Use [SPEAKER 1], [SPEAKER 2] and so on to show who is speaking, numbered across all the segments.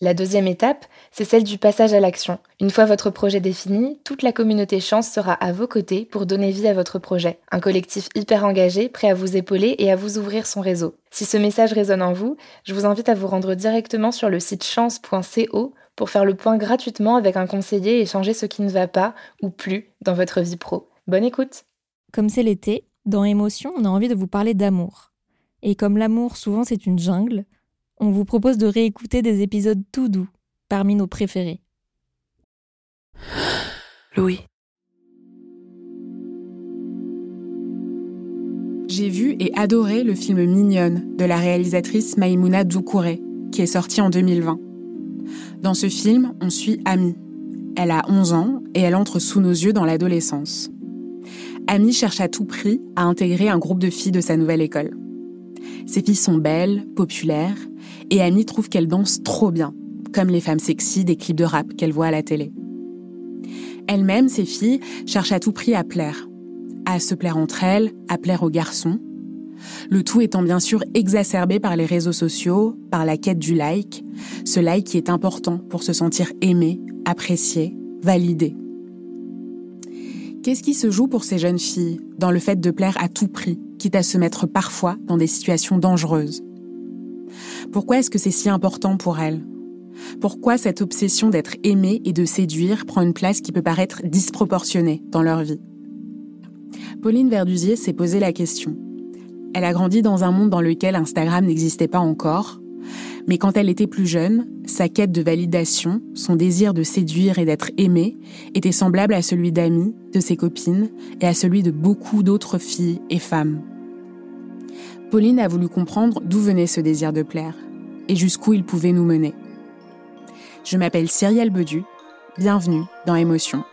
[SPEAKER 1] La deuxième étape, c'est celle du passage à l'action. Une fois votre projet défini, toute la communauté Chance sera à vos côtés pour donner vie à votre projet. Un collectif hyper engagé, prêt à vous épauler et à vous ouvrir son réseau. Si ce message résonne en vous, je vous invite à vous rendre directement sur le site chance.co pour faire le point gratuitement avec un conseiller et changer ce qui ne va pas ou plus dans votre vie pro. Bonne écoute
[SPEAKER 2] Comme c'est l'été, dans Émotion, on a envie de vous parler d'amour. Et comme l'amour souvent c'est une jungle, on vous propose de réécouter des épisodes tout doux, parmi nos préférés.
[SPEAKER 3] Louis. J'ai vu et adoré le film Mignonne de la réalisatrice Maïmouna Doucouré, qui est sorti en 2020. Dans ce film, on suit Amy. Elle a 11 ans et elle entre sous nos yeux dans l'adolescence. Amy cherche à tout prix à intégrer un groupe de filles de sa nouvelle école. Ces filles sont belles, populaires, et Amy trouve qu'elles dansent trop bien, comme les femmes sexy des clips de rap qu'elle voit à la télé. Elle-même, ces filles, cherchent à tout prix à plaire. À se plaire entre elles, à plaire aux garçons. Le tout étant bien sûr exacerbé par les réseaux sociaux, par la quête du like, ce like qui est important pour se sentir aimé, apprécié, validé. Qu'est-ce qui se joue pour ces jeunes filles dans le fait de plaire à tout prix, quitte à se mettre parfois dans des situations dangereuses? Pourquoi est-ce que c'est si important pour elle? Pourquoi cette obsession d'être aimée et de séduire prend une place qui peut paraître disproportionnée dans leur vie? Pauline Verdusier s'est posé la question. Elle a grandi dans un monde dans lequel Instagram n'existait pas encore, mais quand elle était plus jeune, sa quête de validation, son désir de séduire et d'être aimée, était semblable à celui d'amis, de ses copines et à celui de beaucoup d'autres filles et femmes. Pauline a voulu comprendre d'où venait ce désir de plaire et jusqu'où il pouvait nous mener. Je m'appelle Cyrielle Bedu, bienvenue dans Émotion.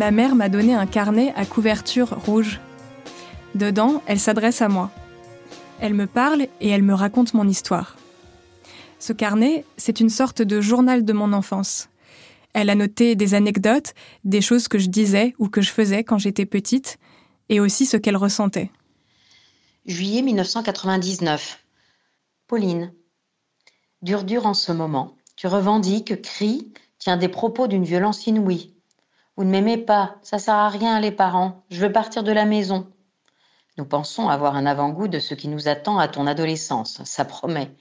[SPEAKER 4] Ma mère m'a donné un carnet à couverture rouge. Dedans, elle s'adresse à moi. Elle me parle et elle me raconte mon histoire. Ce carnet, c'est une sorte de journal de mon enfance. Elle a noté des anecdotes, des choses que je disais ou que je faisais quand j'étais petite, et aussi ce qu'elle ressentait.
[SPEAKER 5] Juillet 1999. Pauline. Dur dur en ce moment. Tu revendiques, cries, tiens des propos d'une violence inouïe. Vous ne m'aimez pas, ça sert à rien les parents, je veux partir de la maison. Nous pensons avoir un avant-goût de ce qui nous attend à ton adolescence, ça promet.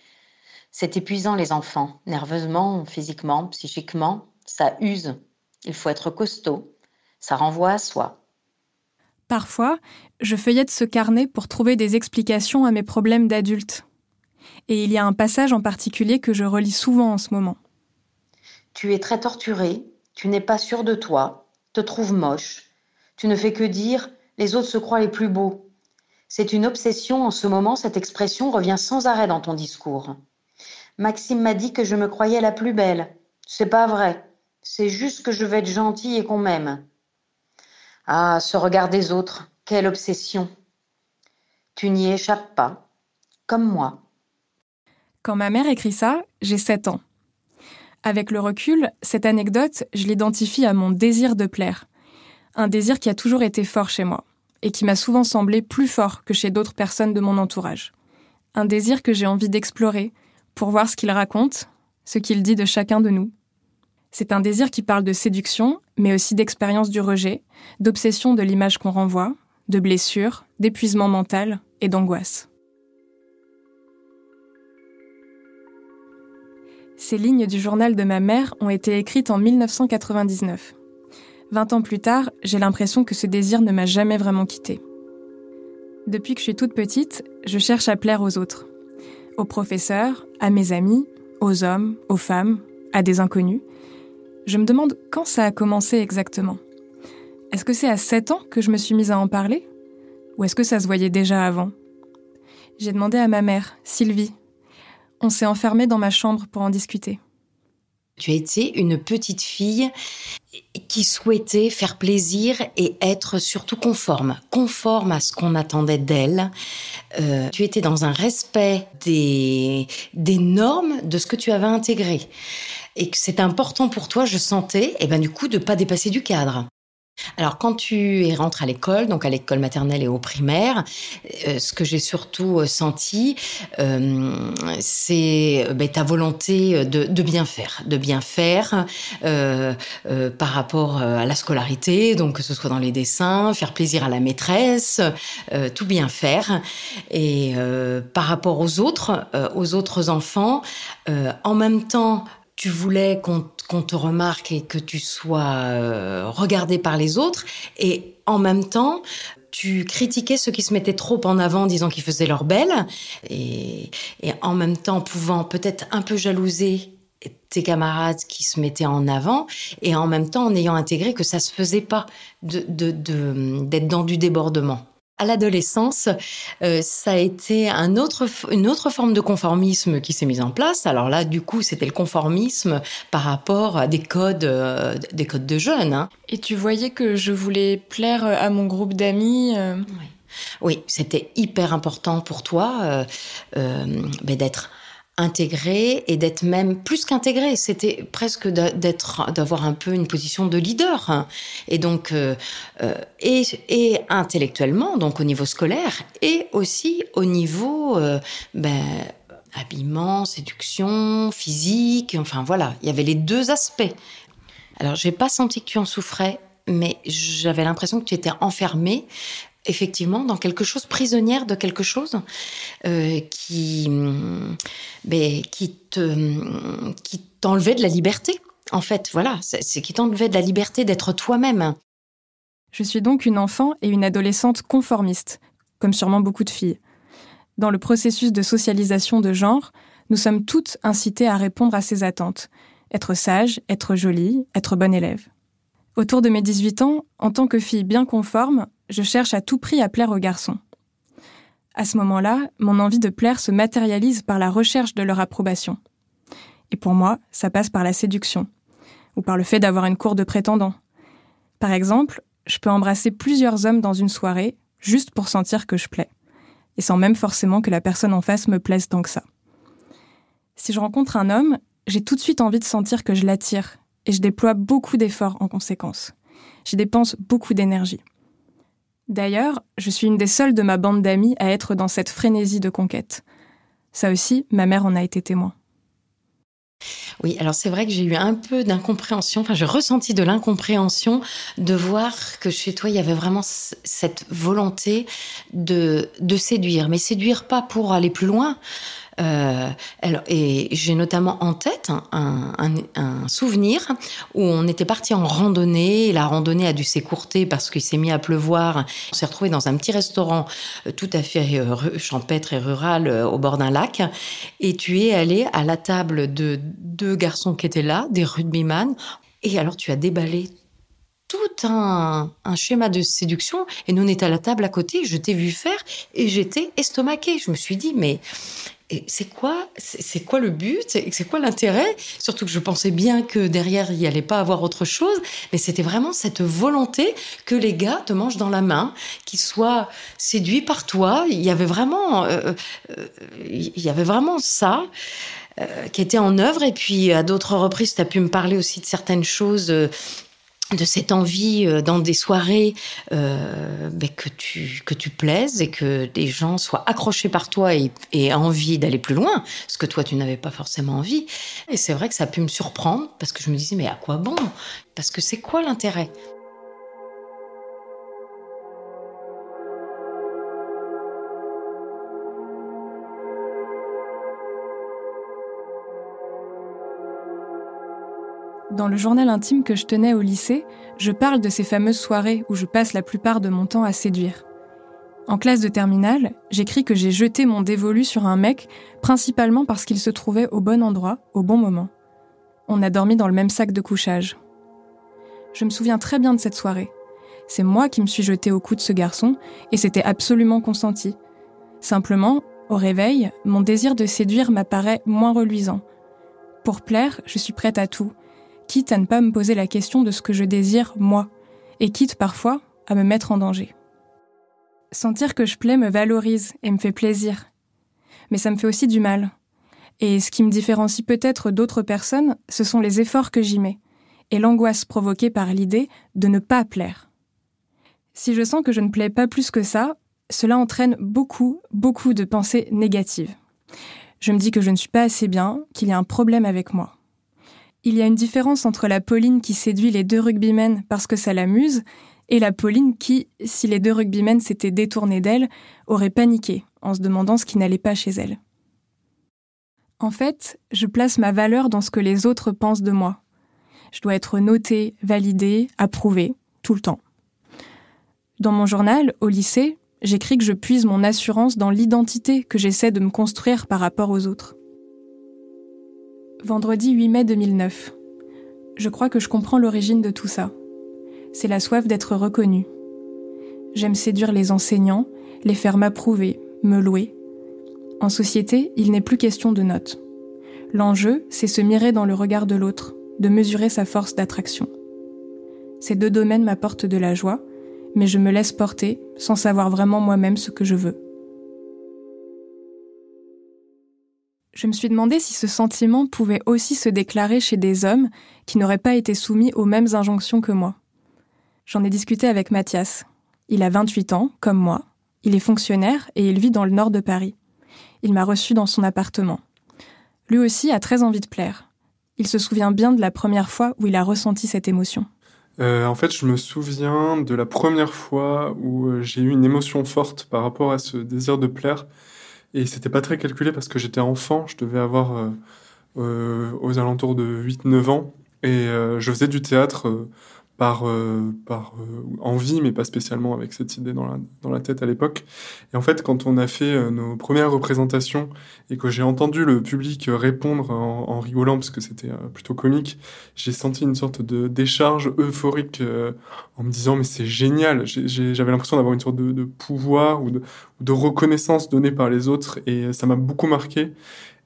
[SPEAKER 5] C'est épuisant les enfants, nerveusement, physiquement, psychiquement, ça use. Il faut être costaud, ça renvoie à soi.
[SPEAKER 4] Parfois, je feuillette ce carnet pour trouver des explications à mes problèmes d'adulte. Et il y a un passage en particulier que je relis souvent en ce moment.
[SPEAKER 5] Tu es très torturé, tu n'es pas sûr de toi, te trouves moche. Tu ne fais que dire les autres se croient les plus beaux. C'est une obsession en ce moment, cette expression revient sans arrêt dans ton discours. Maxime m'a dit que je me croyais la plus belle. C'est pas vrai. C'est juste que je veux être gentille et qu'on m'aime. Ah, ce regard des autres, quelle obsession. Tu n'y échappes pas, comme moi.
[SPEAKER 4] Quand ma mère écrit ça, j'ai 7 ans. Avec le recul, cette anecdote, je l'identifie à mon désir de plaire. Un désir qui a toujours été fort chez moi et qui m'a souvent semblé plus fort que chez d'autres personnes de mon entourage. Un désir que j'ai envie d'explorer pour voir ce qu'il raconte, ce qu'il dit de chacun de nous. C'est un désir qui parle de séduction, mais aussi d'expérience du rejet, d'obsession de l'image qu'on renvoie, de blessures, d'épuisement mental et d'angoisse. Ces lignes du journal de ma mère ont été écrites en 1999. Vingt ans plus tard, j'ai l'impression que ce désir ne m'a jamais vraiment quitté. Depuis que je suis toute petite, je cherche à plaire aux autres. Aux professeurs, à mes amis, aux hommes, aux femmes, à des inconnus. Je me demande quand ça a commencé exactement. Est-ce que c'est à 7 ans que je me suis mise à en parler? Ou est-ce que ça se voyait déjà avant? J'ai demandé à ma mère, Sylvie. On s'est enfermé dans ma chambre pour en discuter.
[SPEAKER 6] Tu as été une petite fille qui souhaitait faire plaisir et être surtout conforme, conforme à ce qu'on attendait d'elle. Euh, tu étais dans un respect des, des normes de ce que tu avais intégré. Et que c'est important pour toi, je sentais, et eh ben du coup, de pas dépasser du cadre. Alors quand tu rentres à l'école, donc à l'école maternelle et au primaire, euh, ce que j'ai surtout euh, senti, euh, c'est ben, ta volonté de, bien faire, de bien faire par rapport à la scolarité, donc que ce soit dans les dessins, faire plaisir à la maîtresse, tout bien faire. Et par rapport aux autres, aux autres enfants, en même temps tu voulais qu'on te remarque et que tu sois euh, regardé par les autres, et en même temps, tu critiquais ceux qui se mettaient trop en avant, disant qu'ils faisaient leur belle, et, en même temps pouvant peut-être un peu jalouser tes camarades qui se mettaient en avant, et en même temps en ayant intégré que ça se faisait pas d'être dans du débordement à l'adolescence, euh, ça a été un autre, une autre forme de conformisme qui s'est mise en place. Alors là, du coup, c'était le conformisme par rapport à des codes, euh, des codes de jeunes. Hein.
[SPEAKER 4] Et tu voyais que je voulais plaire à mon groupe d'amis. Euh?
[SPEAKER 6] Oui, oui c'était hyper important pour toi ben d'être intégré et d'être même plus qu'intégré. C'était presque d'être, d'avoir un peu une position de leader. Et donc, euh, euh, et, et, intellectuellement, donc au niveau scolaire, et aussi au niveau euh, ben, habillement, séduction, physique. Enfin voilà, il y avait les deux aspects. Alors, j'ai pas senti que tu en souffrais, mais j'avais l'impression que tu étais enfermée effectivement dans quelque chose, prisonnière de quelque chose euh, qui, ben, qui te, qui t'enlevait de la liberté. En fait, voilà, c'est qui t'enlevait de la liberté d'être toi-même.
[SPEAKER 4] Je suis donc une enfant et une adolescente conformiste, comme sûrement beaucoup de filles. Dans le processus de socialisation de genre, nous sommes toutes incitées à répondre à ces attentes. Être sage, être jolie, être bonne élève. Autour de mes 18 ans, en tant que fille bien conforme, je cherche à tout prix à plaire aux garçons. À ce moment-là, mon envie de plaire se matérialise par la recherche de leur approbation. Et pour moi, ça passe par la séduction, ou par le fait d'avoir une cour de prétendants. Par exemple, je peux embrasser plusieurs hommes dans une soirée, juste pour sentir que je plais, et sans même forcément que la personne en face me plaise tant que ça. Si je rencontre un homme, j'ai tout de suite envie de sentir que je l'attire et je déploie beaucoup d'efforts en conséquence. J'y dépense beaucoup d'énergie. D'ailleurs, je suis une des seules de ma bande d'amis à être dans cette frénésie de conquête. Ça aussi, ma mère en a été témoin.
[SPEAKER 6] Oui, alors c'est vrai que j'ai eu un peu d'incompréhension, enfin j'ai ressenti de l'incompréhension de voir que chez toi il y avait vraiment cette volonté de, de séduire, mais séduire pas pour aller plus loin, euh, et j'ai notamment en tête un, un, un, souvenir où on était parti en randonnée. la randonnée a dû s'écourter parce qu'il s'est mis à pleuvoir. On s'est retrouvé dans un petit restaurant euh, tout à fait euh, champêtre et rural au bord d'un lac. Et tu es allé à la table de deux garçons qui étaient là, des rugbyman. Et alors tu as déballé tout un, schéma de séduction. Et nous, on était à la table à côté, je t'ai vu faire et j'étais estomaquée. Je me suis dit, mais c'est quoi, c'est quoi le but, c'est quoi l'intérêt? Surtout que je pensais bien que derrière il n'y allait pas avoir autre chose, mais c'était vraiment cette volonté que les gars te mangent dans la main, qu'ils soient séduits par toi. Il y avait vraiment, euh, euh, il y avait vraiment ça. Euh, qui était en œuvre et puis à d'autres reprises tu as pu me parler aussi de certaines choses de cette envie euh, dans des soirées euh, que tu que tu plaises et que des gens soient accrochés par toi et, et envie d'aller plus loin, ce que toi tu n'avais pas forcément envie. Et c'est vrai que ça a pu me surprendre parce que je me disais mais à quoi bon? Parce que c'est quoi l'intérêt?
[SPEAKER 4] Dans le journal intime que je tenais au lycée, je parle de ces fameuses soirées où je passe la plupart de mon temps à séduire. En classe de terminale, j'écris que j'ai jeté mon dévolu sur un mec, principalement parce qu'il se trouvait au bon endroit, au bon moment. On a dormi dans le même sac de couchage. Je me souviens très bien de cette soirée. C'est moi qui me suis jeté au cou de ce garçon, et c'était absolument consenti. Simplement, au réveil, mon désir de séduire m'apparaît moins reluisant. Pour plaire, je suis prête à tout, quitte à ne pas me poser la question de ce que je désire moi, et quitte parfois à me mettre en danger. Sentir que je plais me valorise et me fait plaisir. Mais ça me fait aussi du mal. Et ce qui me différencie peut-être d'autres personnes, ce sont les efforts que j'y mets, et l'angoisse provoquée par l'idée de ne pas plaire. Si je sens que je ne plais pas plus que ça, cela entraîne beaucoup, beaucoup de pensées négatives. Je me dis que je ne suis pas assez bien, qu'il y a un problème avec moi. Il y a une différence entre la Pauline qui séduit les deux rugbymen parce que ça l'amuse et la Pauline qui, si les deux rugbymen s'étaient détournés d'elle, aurait paniqué en se demandant ce qui n'allait pas chez elle. En fait, je place ma valeur dans ce que les autres pensent de moi. Je dois être notée, validée, approuvée, tout le temps. Dans mon journal, au lycée, j'écris que je puise mon assurance dans l'identité que j'essaie de me construire par rapport aux autres. Vendredi 8 mai 2009. Je crois que je comprends l'origine de tout ça. C'est la soif d'être reconnu. J'aime séduire les enseignants, les faire m'approuver, me louer. En société, il n'est plus question de notes. L'enjeu, c'est se mirer dans le regard de l'autre, de mesurer sa force d'attraction. Ces deux domaines m'apportent de la joie, mais je me laisse porter sans savoir vraiment moi-même ce que je veux. Je me suis demandé si ce sentiment pouvait aussi se déclarer chez des hommes qui n'auraient pas été soumis aux mêmes injonctions que moi. J'en ai discuté avec Mathias. Il a 28 ans, comme moi. Il est fonctionnaire et il vit dans le nord de Paris. Il m'a reçu dans son appartement. Lui aussi a très envie de plaire. Il se souvient bien de la première fois où il a ressenti cette émotion.
[SPEAKER 7] Euh, en fait, je me souviens de la première fois où euh, j'ai eu une émotion forte par rapport à ce désir de plaire. Et c'était pas très calculé parce que j'étais enfant, je devais avoir euh, euh, aux alentours de 8-9 ans. Et euh, je faisais du théâtre par, euh, par euh, envie, mais pas spécialement avec cette idée dans la, dans la tête à l'époque. Et en fait, quand on a fait euh, nos premières représentations et que j'ai entendu le public répondre en, rigolant, parce que c'était plutôt comique, j'ai senti une sorte de décharge euphorique en me disant mais c'est génial. J'avais l'impression d'avoir une sorte de, de pouvoir ou de, de, reconnaissance donnée par les autres et ça m'a beaucoup marqué.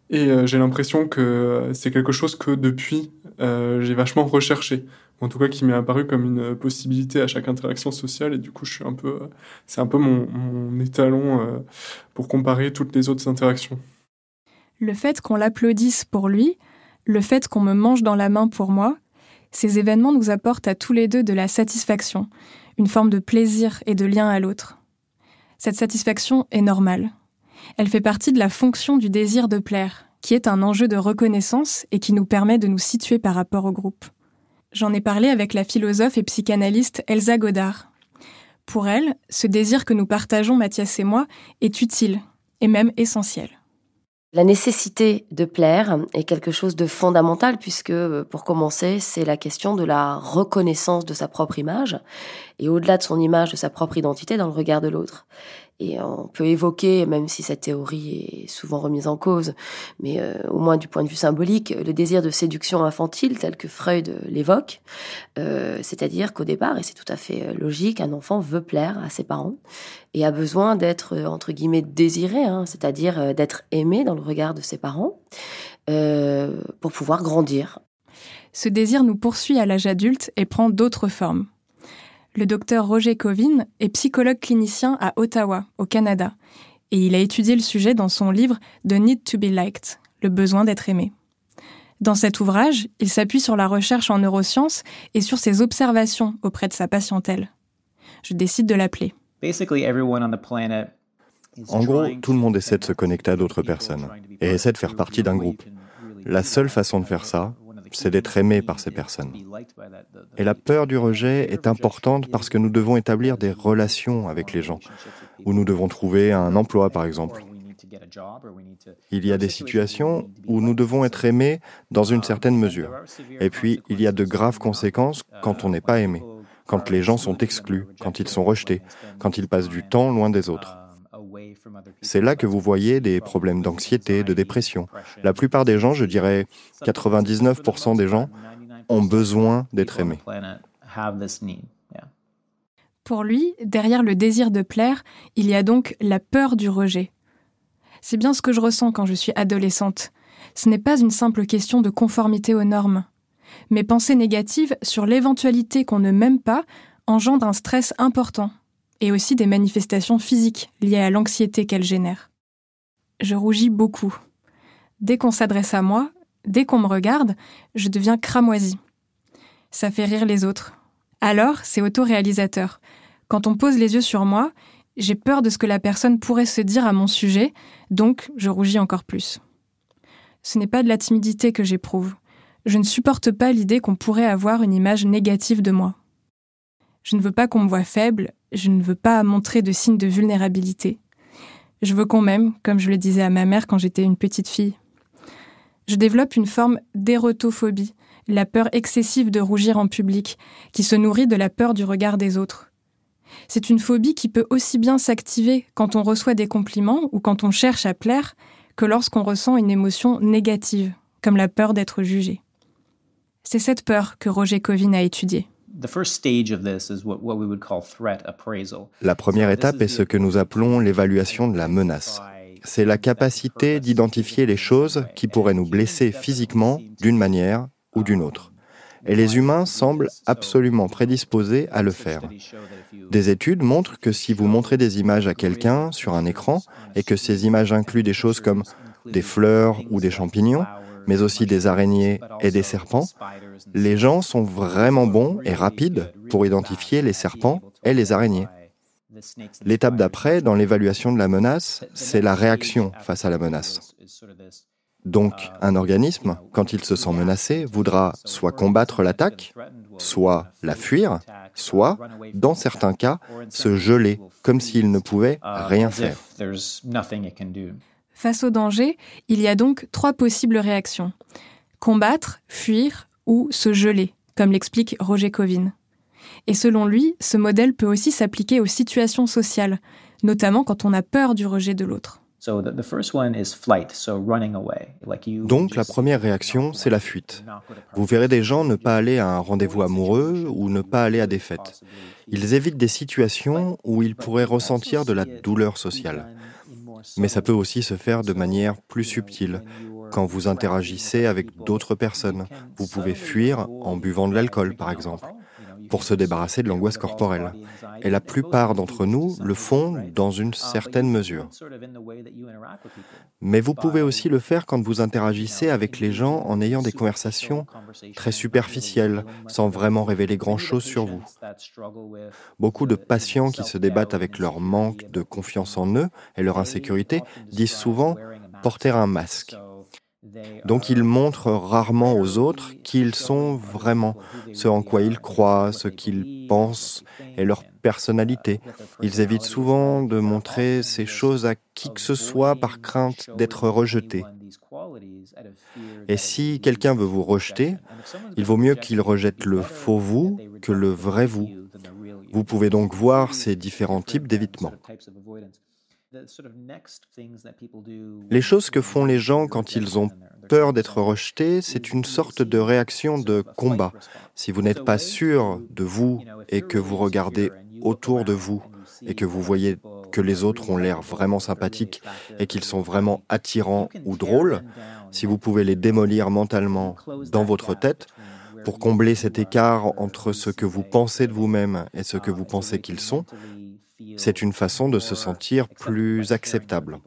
[SPEAKER 7] Et j'ai l'impression que c'est quelque chose que depuis, j'ai vachement recherché en tout cas qui m'est apparu comme une possibilité à chaque interaction sociale et du coup je suis un peu c'est un peu mon, mon étalon euh, pour comparer toutes les autres interactions.
[SPEAKER 4] Le fait qu'on l'applaudisse pour lui, le fait qu'on me mange dans la main pour moi, ces événements nous apportent à tous les deux de la satisfaction, une forme de plaisir et de lien à l'autre. Cette satisfaction est normale. Elle fait partie de la fonction du désir de plaire, qui est un enjeu de reconnaissance et qui nous permet de nous situer par rapport au groupe. J'en ai parlé avec la philosophe et psychanalyste Elsa Godard. Pour elle, ce désir que nous partageons, Mathias et moi, est utile et même essentiel.
[SPEAKER 8] La nécessité de plaire est quelque chose de fondamental puisque, pour commencer, c'est la question de la reconnaissance de sa propre image et au-delà de son image, de sa propre identité dans le regard de l'autre. Et on peut évoquer, même si cette théorie est souvent remise en cause, mais euh, au moins du point de vue symbolique, le désir de séduction infantile tel que Freud l'évoque. Euh, c'est-à-dire qu'au départ, et c'est tout à fait euh, logique, un enfant veut plaire à ses parents et a besoin d'être, entre guillemets, désiré, hein, c'est-à-dire d'être aimé dans le regard de ses parents pour pouvoir grandir.
[SPEAKER 4] Ce désir nous poursuit à l'âge adulte et prend d'autres formes. Le docteur Roger Covin est psychologue clinicien à Ottawa, au Canada, et il a étudié le sujet dans son livre The Need to be Liked, le besoin d'être aimé. Dans cet ouvrage, il s'appuie sur la recherche en neurosciences et sur ses observations auprès de sa patientèle. Je décide de l'appeler.
[SPEAKER 9] En gros, tout le monde essaie de se connecter à d'autres personnes et essaie de faire partie d'un groupe. La seule façon de faire ça, c'est d'être aimé par ces personnes. Et la peur du rejet est importante parce que nous devons établir des relations avec les gens, où nous devons trouver un emploi, par exemple. Il y a des situations où nous devons être aimés dans une certaine mesure. Et puis, il y a de graves conséquences quand on n'est pas aimé, quand les gens sont exclus, quand ils sont rejetés, quand ils passent du temps loin des autres. C'est là que vous voyez des problèmes d'anxiété, de dépression. La plupart des gens, je dirais 99% des gens, ont besoin d'être aimés.
[SPEAKER 4] Pour lui, derrière le désir de plaire, il y a donc la peur du rejet. C'est bien ce que je ressens quand je suis adolescente. Ce n'est pas une simple question de conformité aux normes. Mes pensées négatives sur l'éventualité qu'on ne m'aime pas engendrent un stress important et aussi des manifestations physiques liées à l'anxiété qu'elle génère. Je rougis beaucoup. Dès qu'on s'adresse à moi, dès qu'on me regarde, je deviens cramoisie. Ça fait rire les autres. Alors, c'est autoréalisateur. Quand on pose les yeux sur moi, j'ai peur de ce que la personne pourrait se dire à mon sujet, donc je rougis encore plus. Ce n'est pas de la timidité que j'éprouve. Je ne supporte pas l'idée qu'on pourrait avoir une image négative de moi. Je ne veux pas qu'on me voie faible, je ne veux pas montrer de signes de vulnérabilité. Je veux qu'on m'aime, comme je le disais à ma mère quand j'étais une petite fille. Je développe une forme d'érotophobie, la peur excessive de rougir en public, qui se nourrit de la peur du regard des autres. C'est une phobie qui peut aussi bien s'activer quand on reçoit des compliments ou quand on cherche à plaire que lorsqu'on ressent une émotion négative, comme la peur d'être jugé. C'est cette peur que Roger Covin a étudiée.
[SPEAKER 9] La première étape est ce que nous appelons l'évaluation de la menace. C'est la capacité d'identifier les choses qui pourraient nous blesser physiquement d'une manière ou d'une autre. Et les humains semblent absolument prédisposés à le faire. Des études montrent que si vous montrez des images à quelqu'un sur un écran et que ces images incluent des choses comme des fleurs ou des champignons, mais aussi des araignées et des serpents, les gens sont vraiment bons et rapides pour identifier les serpents et les araignées. L'étape d'après, dans l'évaluation de la menace, c'est la réaction face à la menace. Donc, un organisme, quand il se sent menacé, voudra soit combattre l'attaque, soit la fuir, soit, dans certains cas, se geler, comme s'il ne pouvait rien faire.
[SPEAKER 4] Face au danger, il y a donc trois possibles réactions. Combattre, fuir ou se geler, comme l'explique Roger Covin. Et selon lui, ce modèle peut aussi s'appliquer aux situations sociales, notamment quand on a peur du rejet de l'autre.
[SPEAKER 9] Donc la première réaction, c'est la fuite. Vous verrez des gens ne pas aller à un rendez-vous amoureux ou ne pas aller à des fêtes. Ils évitent des situations où ils pourraient ressentir de la douleur sociale. Mais ça peut aussi se faire de manière plus subtile. Quand vous interagissez avec d'autres personnes, vous pouvez fuir en buvant de l'alcool, par exemple, pour se débarrasser de l'angoisse corporelle. Et la plupart d'entre nous le font dans une certaine mesure. Mais vous pouvez aussi le faire quand vous interagissez avec les gens en ayant des conversations très superficielles, sans vraiment révéler grand-chose sur vous. Beaucoup de patients qui se débattent avec leur manque de confiance en eux et leur insécurité disent souvent porter un masque. Donc ils montrent rarement aux autres qui ils sont vraiment, ce en quoi ils croient, ce qu'ils pensent et leur personnalité. Ils évitent souvent de montrer ces choses à qui que ce soit par crainte d'être rejetés. Et si quelqu'un veut vous rejeter, il vaut mieux qu'il rejette le faux vous que le vrai vous. Vous pouvez donc voir ces différents types d'évitement. Les choses que font les gens quand ils ont peur d'être rejetés, c'est une sorte de réaction de combat. Si vous n'êtes pas sûr de vous et que vous regardez autour de vous et que vous voyez que les autres ont l'air vraiment sympathiques et qu'ils sont vraiment attirants ou drôles, si vous pouvez les démolir mentalement dans votre tête, pour combler cet écart entre ce que vous pensez de vous-même et ce que vous pensez qu'ils sont, c'est une façon de se sentir plus acceptable.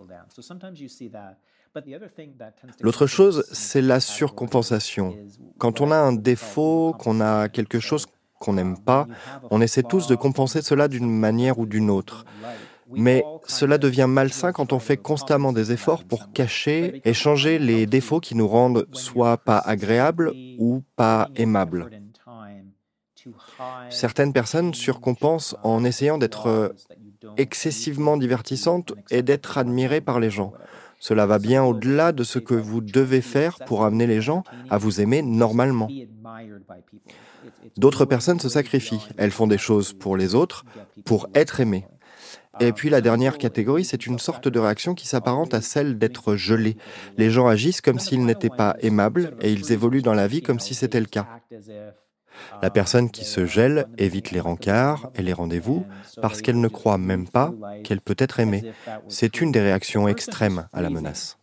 [SPEAKER 9] L'autre chose, c'est la surcompensation. Quand on a un défaut, qu'on a quelque chose qu'on n'aime pas, on essaie tous de compenser cela d'une manière ou d'une autre. Mais cela devient malsain quand on fait constamment des efforts pour cacher et changer les défauts qui nous rendent soit pas agréables ou pas aimables. Certaines personnes surcompensent en essayant d'être excessivement divertissantes et d'être admirées par les gens. Cela va bien au-delà de ce que vous devez faire pour amener les gens à vous aimer normalement. D'autres personnes se sacrifient. Elles font des choses pour les autres, pour être aimées. Et puis la dernière catégorie, c'est une sorte de réaction qui s'apparente à celle d'être gelé. Les gens agissent comme s'ils n'étaient pas aimables et ils évoluent dans la vie comme si c'était le cas. La personne qui se gèle évite les rencarts et les rendez-vous parce qu'elle ne croit même pas qu'elle peut être aimée. C'est une des réactions extrêmes à la menace.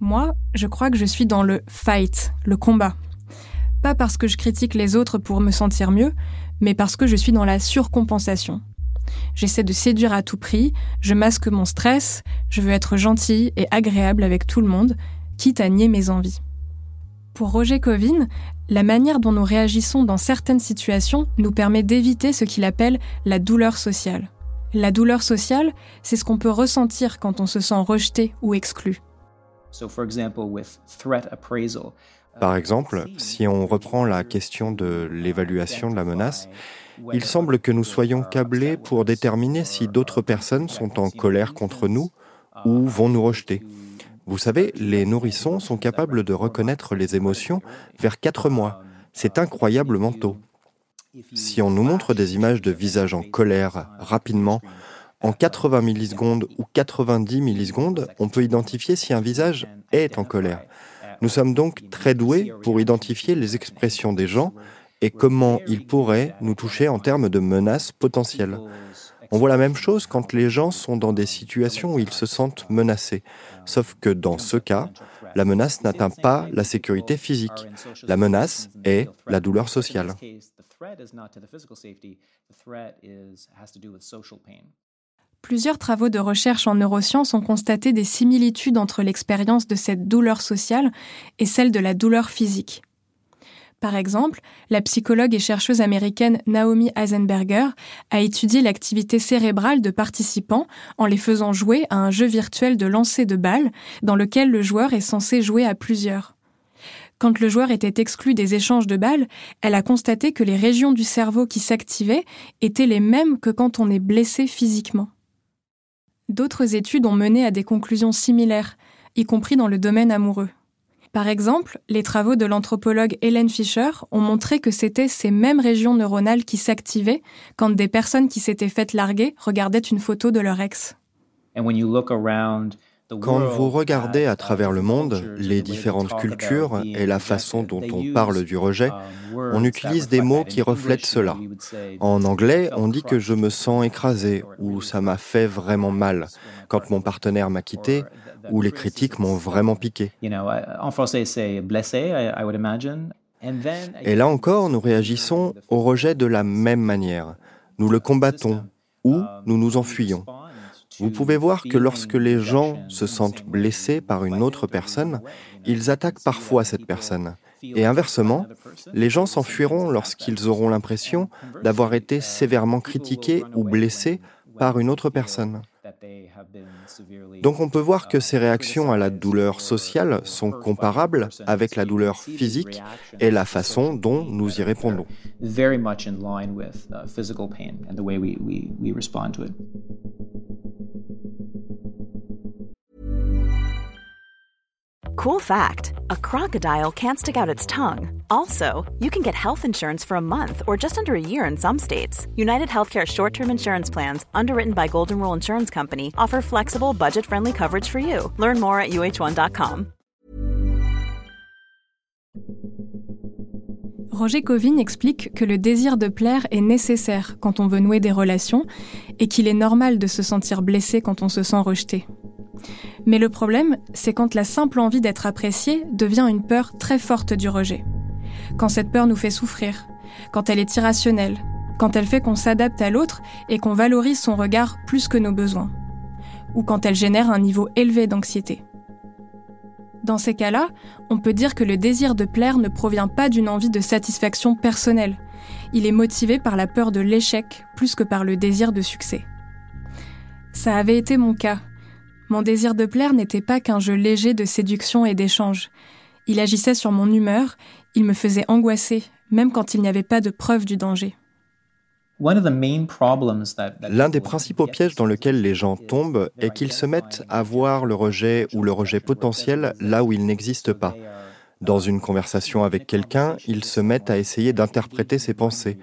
[SPEAKER 4] Moi, je crois que je suis dans le fight, le combat. Pas parce que je critique les autres pour me sentir mieux, mais parce que je suis dans la surcompensation. J'essaie de séduire à tout prix, je masque mon stress, je veux être gentil et agréable avec tout le monde, quitte à nier mes envies. Pour Roger Covin, la manière dont nous réagissons dans certaines situations nous permet d'éviter ce qu'il appelle la douleur sociale. La douleur sociale, c'est ce qu'on peut ressentir quand on se sent rejeté ou exclu.
[SPEAKER 9] Par exemple, si on reprend la question de l'évaluation de la menace, il semble que nous soyons câblés pour déterminer si d'autres personnes sont en colère contre nous ou vont nous rejeter. Vous savez, les nourrissons sont capables de reconnaître les émotions vers 4 mois. C'est incroyablement tôt. Si on nous montre des images de visages en colère rapidement, en 80 millisecondes ou 90 millisecondes, on peut identifier si un visage est en colère. Nous sommes donc très doués pour identifier les expressions des gens et comment ils pourraient nous toucher en termes de menaces potentielles? On voit la même chose quand les gens sont dans des situations où ils se sentent menacés, sauf que dans ce cas, la menace n'atteint pas la sécurité physique. La menace est la douleur sociale.
[SPEAKER 4] Plusieurs travaux de recherche en neurosciences ont constaté des similitudes entre l'expérience de cette douleur sociale et celle de la douleur physique. Par exemple, la psychologue et chercheuse américaine Naomi Eisenberger a étudié l'activité cérébrale de participants en les faisant jouer à un jeu virtuel de lancer de balles dans lequel le joueur est censé jouer à plusieurs. Quand le joueur était exclu des échanges de balles, elle a constaté que les régions du cerveau qui s'activaient étaient les mêmes que quand on est blessé physiquement. D'autres études ont mené à des conclusions similaires, y compris dans le domaine amoureux. Par exemple, les travaux de l'anthropologue Helen Fisher ont montré que c'était ces mêmes régions neuronales qui s'activaient quand des personnes qui s'étaient faites larguer regardaient une photo de leur ex.
[SPEAKER 9] Quand vous regardez à travers le monde les différentes cultures et la façon dont on parle du rejet, on utilise des mots qui reflètent cela. En anglais, on dit que je me sens écrasé ou ça m'a fait vraiment mal quand mon partenaire m'a quitté où les critiques m'ont vraiment piqué.
[SPEAKER 10] En français, c'est blessé, I would imagine.
[SPEAKER 9] Et là encore, nous réagissons au rejet de la même manière. Nous le combattons ou nous nous enfuyons. Vous pouvez voir que lorsque les gens se sentent blessés par une autre personne, ils attaquent parfois cette personne. Et inversement, les gens s'enfuiront lorsqu'ils auront l'impression d'avoir été sévèrement critiqués ou blessés par une autre personne. Donc on peut voir que ces réactions à la douleur sociale sont comparables avec la douleur physique et la façon dont nous y répondons.
[SPEAKER 11] Cool fact a crocodile can't stick out its tongue. Also, you can get health insurance for a month or just under a year in some states. United Healthcare short term insurance plans, underwritten by Golden Rule Insurance Company, offer flexible, budget friendly coverage for you. Learn more at uh1.com.
[SPEAKER 4] Roger Covin explique que le désir de plaire est nécessaire quand on veut nouer des relations et qu'il est normal de se sentir blessé quand on se sent rejeté. Mais le problème, c'est quand la simple envie d'être apprécié devient une peur très forte du rejet. Quand cette peur nous fait souffrir, quand elle est irrationnelle, quand elle fait qu'on s'adapte à l'autre et qu'on valorise son regard plus que nos besoins, ou quand elle génère un niveau élevé d'anxiété. Dans ces cas-là, on peut dire que le désir de plaire ne provient pas d'une envie de satisfaction personnelle. Il est motivé par la peur de l'échec plus que par le désir de succès. Ça avait été mon cas mon désir de plaire n'était pas qu'un jeu léger de séduction et d'échange. Il agissait sur mon humeur, il me faisait angoisser, même quand il n'y avait pas de preuve du danger.
[SPEAKER 9] L'un des principaux pièges dans lesquels les gens tombent est qu'ils se mettent à voir le rejet ou le rejet potentiel là où il n'existe pas. Dans une conversation avec quelqu'un, ils se mettent à essayer d'interpréter ses pensées.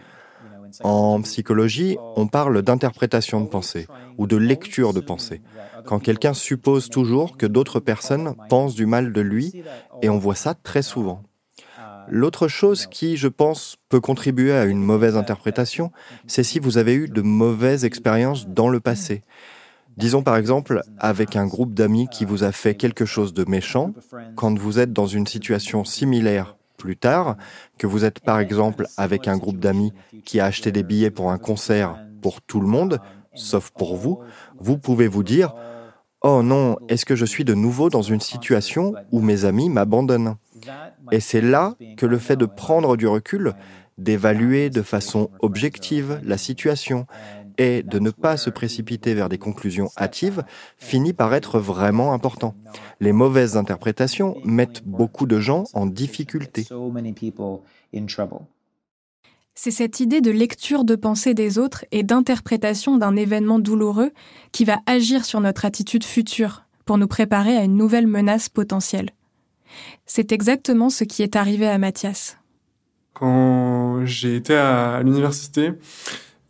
[SPEAKER 9] En psychologie, on parle d'interprétation de pensée ou de lecture de pensée quand quelqu'un suppose toujours que d'autres personnes pensent du mal de lui, et on voit ça très souvent. L'autre chose qui, je pense, peut contribuer à une mauvaise interprétation, c'est si vous avez eu de mauvaises expériences dans le passé. Disons par exemple avec un groupe d'amis qui vous a fait quelque chose de méchant, quand vous êtes dans une situation similaire plus tard, que vous êtes par exemple avec un groupe d'amis qui a acheté des billets pour un concert pour tout le monde, sauf pour vous, vous pouvez vous dire Oh non, est-ce que je suis de nouveau dans une situation où mes amis m'abandonnent? Et c'est là que le fait de prendre du recul, d'évaluer de façon objective la situation et de ne pas se précipiter vers des conclusions hâtives finit par être vraiment important. Les mauvaises interprétations mettent beaucoup de gens en difficulté.
[SPEAKER 4] C'est cette idée de lecture de pensée des autres et d'interprétation d'un événement douloureux qui va agir sur notre attitude future pour nous préparer à une nouvelle menace potentielle. C'est exactement ce qui est arrivé à Mathias.
[SPEAKER 7] Quand j'ai été à l'université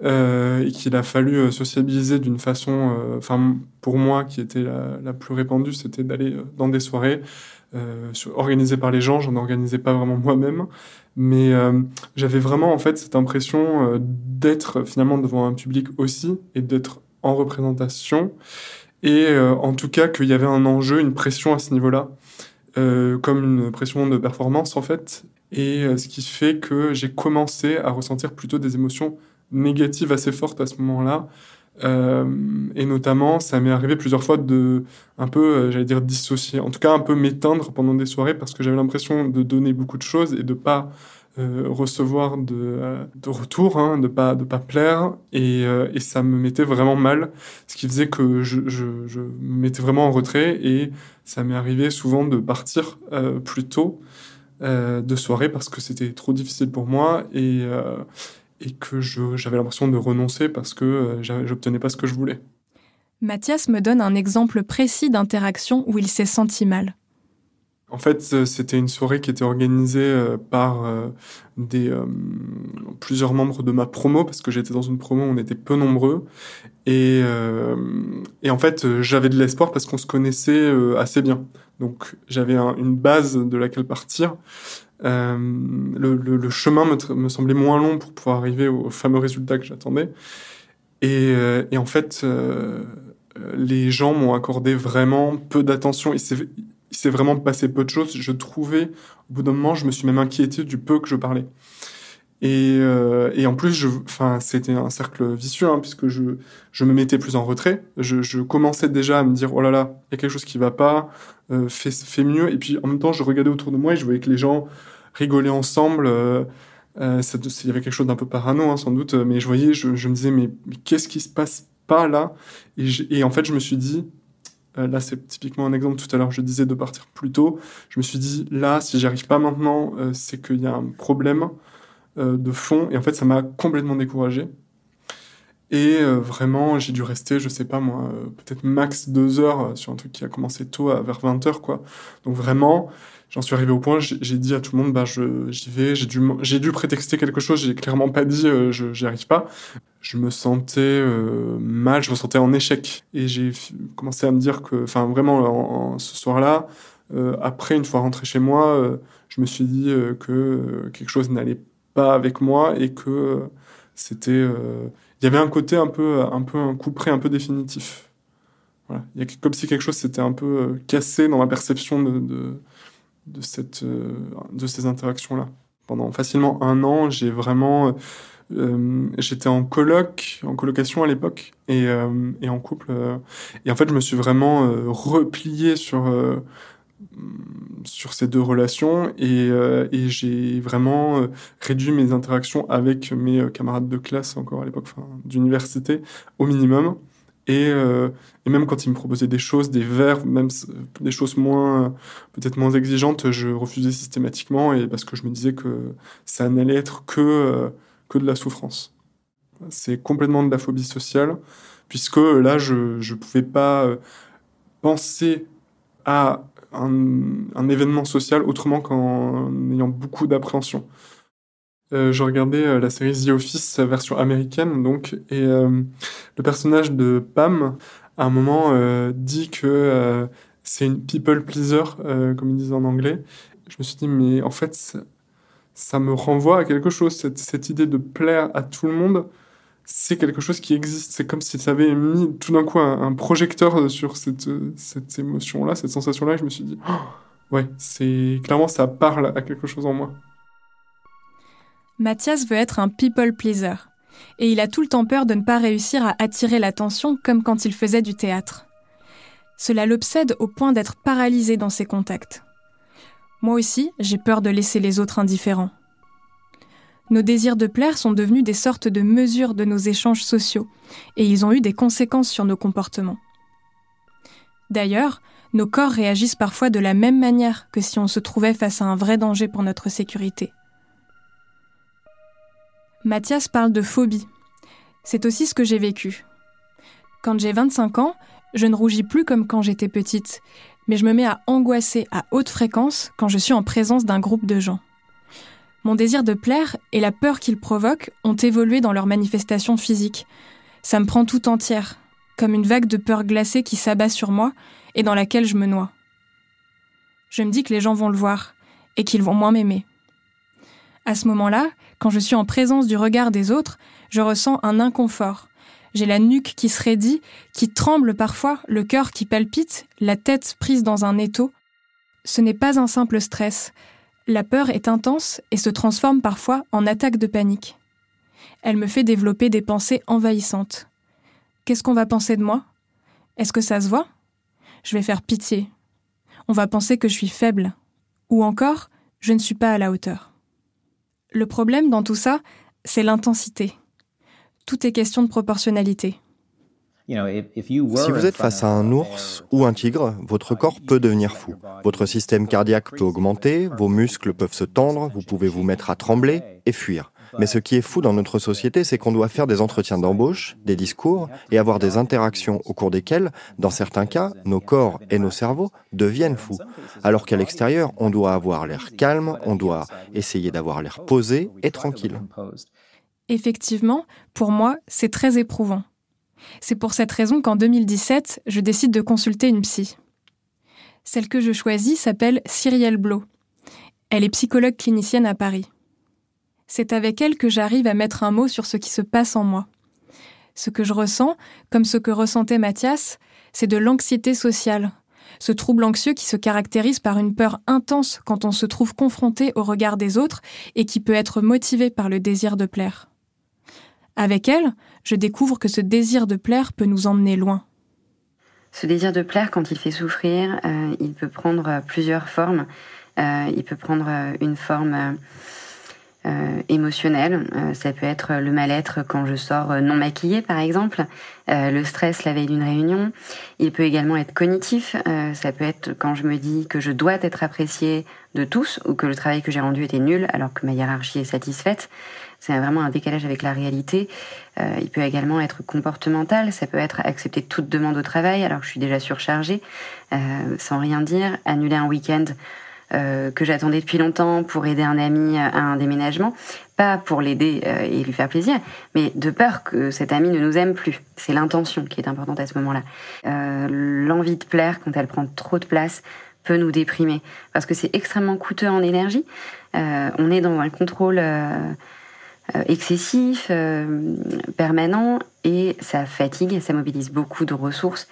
[SPEAKER 7] euh, et qu'il a fallu euh, sociabiliser d'une façon, euh, enfin pour moi qui était la, plus répandue, c'était d'aller dans des soirées organisées par les gens. J'en organisais pas vraiment moi-même. Mais euh, j'avais vraiment en fait cette impression euh, d'être finalement devant un public aussi et d'être en représentation. Et euh, en tout cas qu'il y avait un enjeu, une pression à ce niveau-là, comme une pression de performance en fait. Et ce qui fait que j'ai commencé à ressentir plutôt des émotions négatives assez fortes à ce moment-là. et notamment, ça m'est arrivé plusieurs fois de un peu, j'allais dire, dissocier, en tout cas un peu m'éteindre pendant des soirées parce que j'avais l'impression de donner beaucoup de choses et de pas euh, recevoir de, euh, de retour, hein, de pas de pas plaire, et, euh, et, ça me mettait vraiment mal, ce qui faisait que je, je, je me mettais vraiment en retrait, et ça m'est arrivé souvent de partir plus tôt de soirée parce que c'était trop difficile pour moi et et que j'avais l'impression de renoncer parce que j'obtenais pas ce que je voulais.
[SPEAKER 4] Mathias me donne un exemple précis d'interaction où il s'est senti mal.
[SPEAKER 7] En fait, euh, c'était une soirée qui était organisée euh, par euh, plusieurs membres de ma promo parce que j'étais dans une promo, on était peu nombreux et, et en fait j'avais de l'espoir parce qu'on se connaissait assez bien. Donc j'avais une base de laquelle partir. Le, le, chemin me, semblait moins long pour pouvoir arriver au fameux résultat que j'attendais. Et, et, en fait, les gens m'ont accordé vraiment peu d'attention il s'est vraiment passé peu de choses. Je trouvais, au bout d'un moment, je me suis même inquiété du peu que je parlais. Et, euh, et en plus, enfin, c'était un cercle vicieux, hein, puisque je, je me mettais plus en retrait. Je, je commençais déjà à me dire, oh là là, il y a quelque chose qui va pas, euh, fais, fais mieux. Et puis, en même temps, je regardais autour de moi et je voyais que les gens rigolaient ensemble. Euh, euh il y avait quelque chose d'un peu parano, hein, sans doute, mais je voyais, je, je me disais, mais, qu'est-ce qui se passe pas là? Et, et en fait, je me suis dit, euh, là, c'est typiquement un exemple. Tout à l'heure, je disais de partir plus tôt. Je me suis dit, là, si j'y arrive pas maintenant, euh, c'est qu'il y a un problème de fond. Et en fait, ça m'a complètement découragé. Et vraiment, j'ai dû rester, je sais pas moi, peut-être max deux heures sur un truc qui a commencé tôt, à, vers 20 heures, quoi. Donc vraiment, j'en suis arrivé au point, j'ai dit à tout le monde, bah, j'y vais, j'ai dû, j'ai dû prétexter quelque chose, j'ai clairement pas dit, euh, je, j'y arrive pas. Je me sentais euh, mal, je me sentais en échec. Et j'ai commencé à me dire que, enfin, vraiment, en, ce soir-là, euh, après, une fois rentré chez moi, euh, je me suis dit euh, que quelque chose n'allait avec moi et que c'était, il y avait un côté un peu, un peu un coup près, un peu définitif. Voilà. Il y a comme si quelque chose s'était un peu cassé dans ma perception de, de cette, euh, de ces interactions-là. Pendant facilement un an, j'ai vraiment... Euh, j'étais en coloc, en colocation à l'époque, et, euh, et, en couple. et en fait, je me suis vraiment replié sur, sur ces deux relations, et, et j'ai vraiment réduit mes interactions avec mes camarades de classe, encore à l'époque, d'université, au minimum. Et, euh, même quand il me proposait des choses, des verbes, même des choses moins, peut-être moins exigeantes, je refusais systématiquement et parce que je me disais que ça n'allait être que, euh, que de la souffrance. C'est complètement de la phobie sociale, puisque là, je ne pouvais pas euh, penser à un, événement social autrement qu'en ayant beaucoup d'appréhension. Euh, je regardais euh, la série The Office version américaine, donc, et euh, le personnage de Pam, à un moment, dit que c'est une people pleaser, comme ils disent en anglais. Je me suis dit, mais en fait, ça, me renvoie à quelque chose, cette, idée de plaire à tout le monde. C'est quelque chose qui existe. C'est comme si ça avait mis tout d'un coup un, projecteur sur cette, cette émotion-là, cette sensation-là. Et je me suis dit, oh, ouais, clairement ça parle à quelque chose en moi.
[SPEAKER 4] Mathias veut être un people pleaser. Et il a tout le temps peur de ne pas réussir à attirer l'attention comme quand il faisait du théâtre. Cela l'obsède au point d'être paralysé dans ses contacts. Moi aussi, j'ai peur de laisser les autres indifférents. Nos désirs de plaire sont devenus des sortes de mesures de nos échanges sociaux, et ils ont eu des conséquences sur nos comportements. D'ailleurs, nos corps réagissent parfois de la même manière que si on se trouvait face à un vrai danger pour notre sécurité. Mathias parle de phobie. C'est aussi ce que j'ai vécu. Quand j'ai 25 ans, je ne rougis plus comme quand j'étais petite, mais je me mets à angoisser à haute fréquence quand je suis en présence d'un groupe de gens. Mon désir de plaire et la peur qu'il provoque ont évolué dans leurs manifestations physiques. Ça me prend tout entière, comme une vague de peur glacée qui s'abat sur moi et dans laquelle je me noie. Je me dis que les gens vont le voir et qu'ils vont moins m'aimer. À ce moment-là, quand je suis en présence du regard des autres, je ressens un inconfort. J'ai la nuque qui se raidit, qui tremble parfois, le cœur qui palpite, la tête prise dans un étau. Ce n'est pas un simple stress. La peur est intense et se transforme parfois en attaque de panique. Elle me fait développer des pensées envahissantes. Qu'est-ce qu'on va penser de moi? Est-ce que ça se voit? Je vais faire pitié. On va penser que je suis faible. Ou encore, je ne suis pas à la hauteur. Le problème dans tout ça, c'est l'intensité. Tout est question de proportionnalité.
[SPEAKER 9] Si vous êtes face à un ours ou un tigre, votre corps peut devenir fou. Votre système cardiaque peut augmenter, vos muscles peuvent se tendre, vous pouvez vous mettre à trembler et fuir. Mais ce qui est fou dans notre société, c'est qu'on doit faire des entretiens d'embauche, des discours et avoir des interactions au cours desquelles, dans certains cas, nos corps et nos cerveaux deviennent fous. Alors qu'à l'extérieur, on doit avoir l'air calme, on doit essayer d'avoir l'air posé et tranquille.
[SPEAKER 4] Effectivement, pour moi, c'est très éprouvant. C'est pour cette raison qu'en 2017, je décide de consulter une psy. Celle que je choisis s'appelle Cyrielle Blo. Elle est psychologue clinicienne à Paris c'est avec elle que j'arrive à mettre un mot sur ce qui se passe en moi. Ce que je ressens, comme ce que ressentait Mathias, c'est de l'anxiété sociale, ce trouble anxieux qui se caractérise par une peur intense quand on se trouve confronté au regard des autres et qui peut être motivé par le désir de plaire. Avec elle, je découvre que ce désir de plaire peut nous emmener loin.
[SPEAKER 12] Ce désir de plaire, quand il fait souffrir, euh, il peut prendre plusieurs formes. Euh, il peut prendre une forme euh, émotionnel. Euh, ça peut être le mal-être quand je sors non maquillée, par exemple, le stress la veille d'une réunion. Il peut également être cognitif. ça peut être quand je me dis que je dois être appréciée de tous ou que le travail que j'ai rendu était nul alors que ma hiérarchie est satisfaite. C'est vraiment un décalage avec la réalité. il peut également être comportemental. Ça peut être accepter toute demande au travail alors que je suis déjà surchargée, sans rien dire, annuler un week-end euh, que j'attendais depuis longtemps pour aider un ami à un déménagement, pas pour l'aider euh, et lui faire plaisir, mais de peur que cet ami ne nous aime plus. C'est l'intention qui est importante à ce moment-là. Euh, L'envie de plaire, quand elle prend trop de place, peut nous déprimer parce que c'est extrêmement coûteux en énergie. Euh, on est dans un contrôle excessif, permanent, et ça fatigue, ça mobilise beaucoup de ressources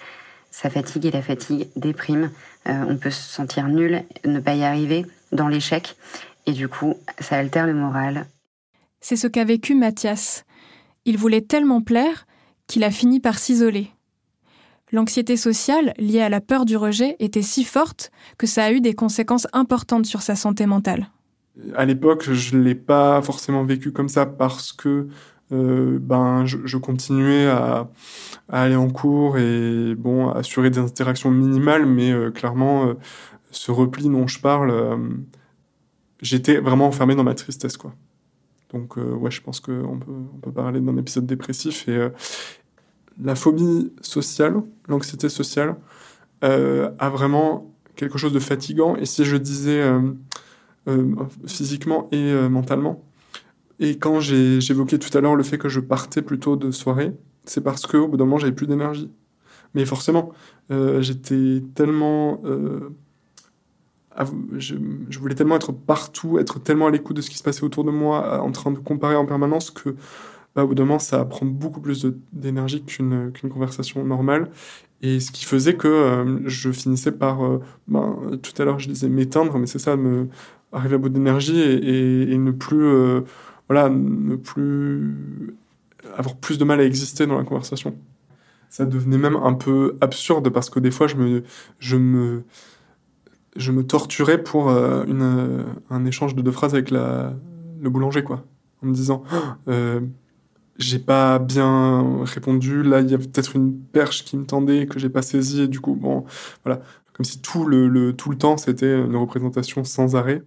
[SPEAKER 12] ça fatigue et la fatigue déprime. Euh, on peut se sentir nul, ne pas y arriver, dans l'échec, et du coup, ça altère le moral.
[SPEAKER 4] C'est ce qu'a vécu Mathias. Il voulait tellement plaire qu'il a fini par s'isoler. L'anxiété sociale liée à la peur du rejet était si forte que ça a eu des conséquences importantes sur sa santé mentale.
[SPEAKER 7] À l'époque, je ne l'ai pas forcément vécu comme ça parce que euh, ben, je, continuais à, aller en cours et bon, assurer des interactions minimales, mais euh, clairement, euh, ce repli dont je parle, j'étais vraiment enfermé dans ma tristesse, quoi. Donc, ouais, je pense qu'on peut, peut parler d'un épisode dépressif et la phobie sociale, l'anxiété sociale, a vraiment quelque chose de fatigant. Et si je disais physiquement et mentalement, et quand j'évoquais tout à l'heure le fait que je partais plutôt de soirée, c'est parce qu'au bout d'un moment, j'avais plus d'énergie. Mais forcément, euh, j'étais tellement. Euh, je, voulais tellement être partout, être tellement à l'écoute de ce qui se passait autour de moi, en train de comparer en permanence que, bah, au bout d'un moment, ça prend beaucoup plus d'énergie qu'une conversation normale. Et ce qui faisait que euh, je finissais par. Ben, tout à l'heure, je disais m'éteindre, mais c'est ça, me, arriver à bout d'énergie et, ne plus voilà, ne plus avoir plus de mal à exister dans la conversation. Ça devenait même un peu absurde parce que des fois je me je me je me torturais pour euh, une, un échange de deux phrases avec le boulanger quoi, en me disant euh, j'ai pas bien répondu, là il y a peut-être une perche qui me tendait que j'ai pas saisie et du coup bon voilà comme si tout le, le tout le temps c'était une représentation sans arrêt.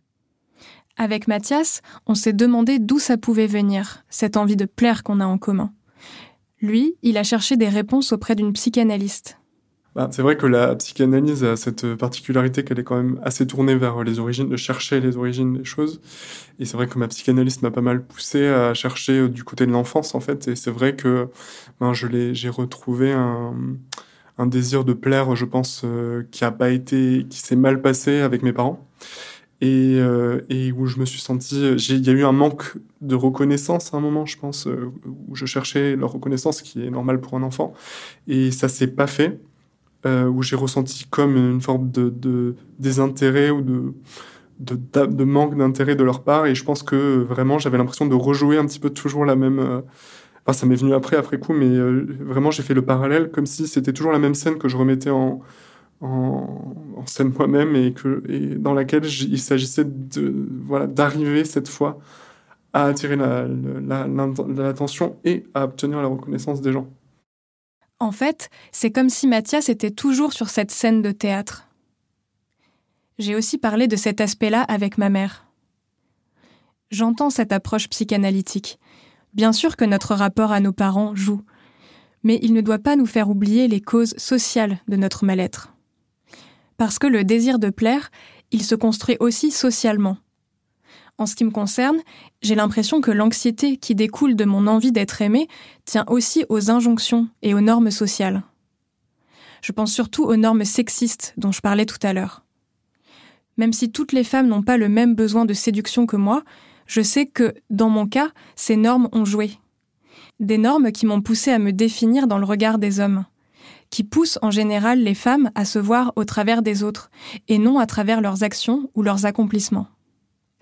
[SPEAKER 4] Avec Mathias, on s'est demandé d'où ça pouvait venir, cette envie de plaire qu'on a en commun. Lui, il a cherché des réponses auprès d'une psychanalyste.
[SPEAKER 7] Bah, c'est vrai que la psychanalyse a cette particularité qu'elle est quand même assez tournée vers les origines, de chercher les origines des choses. Et c'est vrai que ma psychanalyste m'a pas mal poussé à chercher euh, du côté de l'enfance, en fait. Et c'est vrai que ben, j'ai retrouvé un, un désir de plaire, je pense, euh, qui a pas été, qui s'est mal passé avec mes parents et, euh, et où je me suis senti, il y a eu un manque de reconnaissance à un moment, je pense, euh, où je cherchais leur reconnaissance, qui est normal pour un enfant, et ça s'est pas fait, euh, où j'ai ressenti comme une forme de, désintérêt ou de, manque d'intérêt de leur part, et je pense que vraiment j'avais l'impression de rejouer un petit peu toujours la même. Euh, enfin, ça m'est venu après, après coup, mais euh, vraiment j'ai fait le parallèle comme si c'était toujours la même scène que je remettais en en, scène moi-même et, que, dans laquelle il s'agissait de, voilà, d'arriver cette fois à attirer l'attention la, la, et à obtenir la reconnaissance des gens.
[SPEAKER 4] En fait, c'est comme si Mathias était toujours sur cette scène de théâtre. J'ai aussi parlé de cet aspect-là avec ma mère. J'entends cette approche psychanalytique. Bien sûr que notre rapport à nos parents joue, mais il ne doit pas nous faire oublier les causes sociales de notre mal-être parce que le désir de plaire, il se construit aussi socialement. En ce qui me concerne, j'ai l'impression que l'anxiété qui découle de mon envie d'être aimé tient aussi aux injonctions et aux normes sociales. Je pense surtout aux normes sexistes dont je parlais tout à l'heure. Même si toutes les femmes n'ont pas le même besoin de séduction que moi, je sais que, dans mon cas, ces normes ont joué. Des normes qui m'ont poussé à me définir dans le regard des hommes qui poussent en général les femmes à se voir au travers des autres, et non à travers leurs actions ou leurs accomplissements.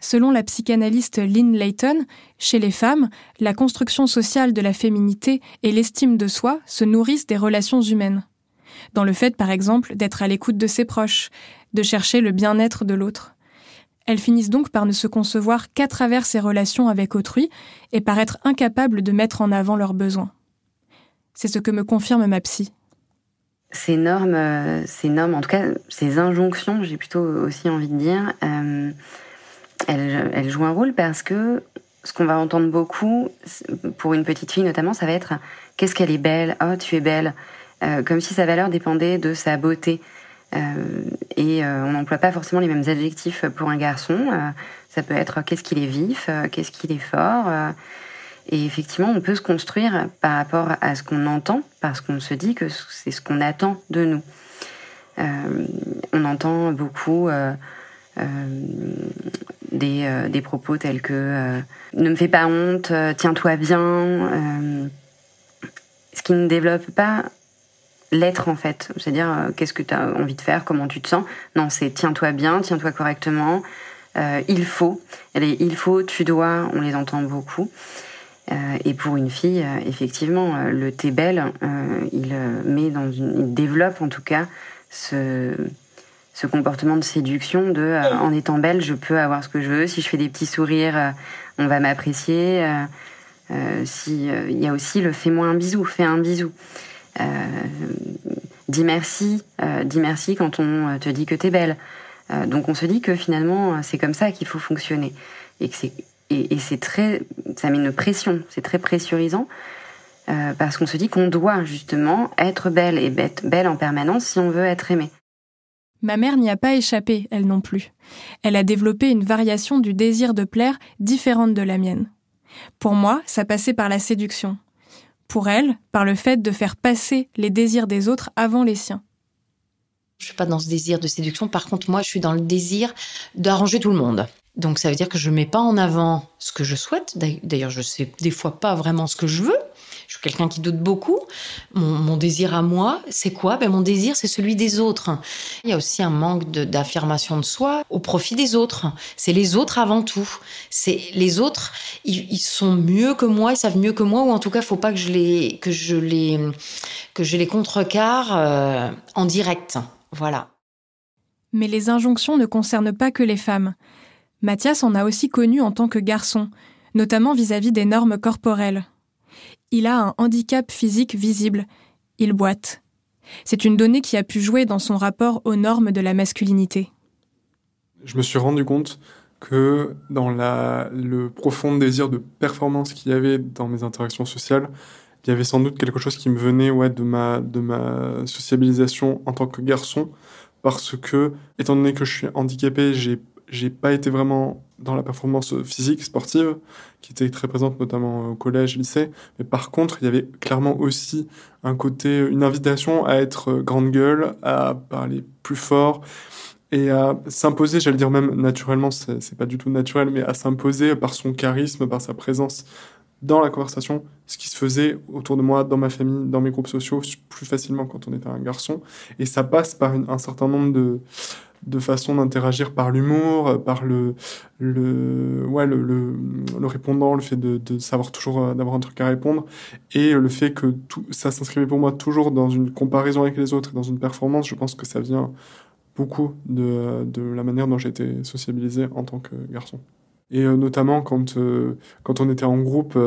[SPEAKER 4] Selon la psychanalyste Lynn Layton, chez les femmes, la construction sociale de la féminité et l'estime de soi se nourrissent des relations humaines. Dans le fait, par exemple, d'être à l'écoute de ses proches, de chercher le bien-être de l'autre. elles finissent donc par ne se concevoir qu'à travers ces relations avec autrui et par être incapables de mettre en avant leurs besoins. C'est ce que me confirme ma psy.
[SPEAKER 12] Ces normes, euh, ces normes, en tout cas ces injonctions, j'ai plutôt aussi envie de dire, euh, elles, jouent un rôle parce que ce qu'on va entendre beaucoup, pour une petite fille notamment, ça va être qu'est-ce qu'elle est belle, oh tu es belle, euh, comme si sa valeur dépendait de sa beauté. Et on n'emploie pas forcément les mêmes adjectifs pour un garçon. Ça peut être qu'est-ce qu'il est vif, qu'est-ce qu'il est fort. Et effectivement, on peut se construire par rapport à ce qu'on entend, parce qu'on se dit que c'est ce qu'on attend de nous. on entend beaucoup des, des, propos tels que ne me fais pas honte, tiens-toi bien, ce qui ne développe pas l'être en fait. C'est-à-dire, euh, qu'est-ce que tu as envie de faire, comment tu te sens? Non, c'est tiens-toi bien, tiens-toi correctement, euh, il faut. Il faut, tu dois, on les entend beaucoup. Euh, et pour une fille, effectivement, le t'es belle, il met dans une, il développe en tout cas ce, ce comportement de séduction de en étant belle, je peux avoir ce que je veux. Si je fais des petits sourires, on va m'apprécier. si il y a aussi le fais-moi un bisou, fais un bisou. Euh, dis merci, euh, dis merci quand on te dit que t'es belle. Euh, donc on se dit que finalement c'est comme ça qu'il faut fonctionner et que c'est et, c'est très ça met une pression, c'est très pressurisant parce qu'on se dit qu'on doit justement être belle et belle en permanence si on veut être aimé.
[SPEAKER 4] Ma mère n'y a pas échappé, elle non plus. Elle a développé une variation du désir de plaire différente de la mienne. Pour moi, ça passait par la séduction pour elle par le fait de faire passer les désirs des autres avant les siens.
[SPEAKER 6] Je suis pas dans ce désir de séduction. Par contre, moi, je suis dans le désir d'arranger tout le monde. Donc, ça veut dire que je mets pas en avant ce que je souhaite. D'ailleurs, je sais des fois pas vraiment ce que je veux. Je suis quelqu'un qui doute beaucoup. Mon, désir à moi, c'est quoi? Ben, Mon désir, c'est celui des autres. Il y a aussi un manque d'affirmation de, soi au profit des autres. C'est les autres avant tout. C'est les autres, ils, sont mieux que moi, ils savent mieux que moi, ou en tout cas, il faut pas que je les, que je les, que je les contrecarre euh, en direct. Voilà.
[SPEAKER 4] Mais les injonctions ne concernent pas que les femmes. Mathias en a aussi connu en tant que garçon, notamment vis-à-vis -vis des normes corporelles il a un handicap physique visible. Il boite. C'est une donnée qui a pu jouer dans son rapport aux normes de la masculinité.
[SPEAKER 7] Je me suis rendu compte que dans la, le profond désir de performance qu'il y avait dans mes interactions sociales, il y avait sans doute quelque chose qui me venait ouais, de, ma, de ma sociabilisation en tant que garçon, parce que, étant donné que je suis handicapé, j'ai j'ai pas été vraiment dans la performance physique sportive qui était très présente notamment au collège lycée. Mais par contre il y avait clairement aussi un côté une invitation à être grande gueule à parler plus fort et à s'imposer j'allais dire même naturellement c'est pas du tout naturel mais à s'imposer par son charisme par sa présence dans la conversation ce qui se faisait autour de moi dans ma famille dans mes groupes sociaux plus facilement quand on était un garçon et ça passe par un certain nombre de de façon d'interagir par l'humour, par le, le, ouais, le, le, répondant, le fait de, de savoir toujours euh, d'avoir un truc à répondre, et le fait que tout ça s'inscrivait pour moi toujours dans une comparaison avec les autres dans une performance, je pense que ça vient beaucoup de, de la manière dont j'ai été sociabilisé en tant que garçon. Et euh, notamment quand, quand on était en groupe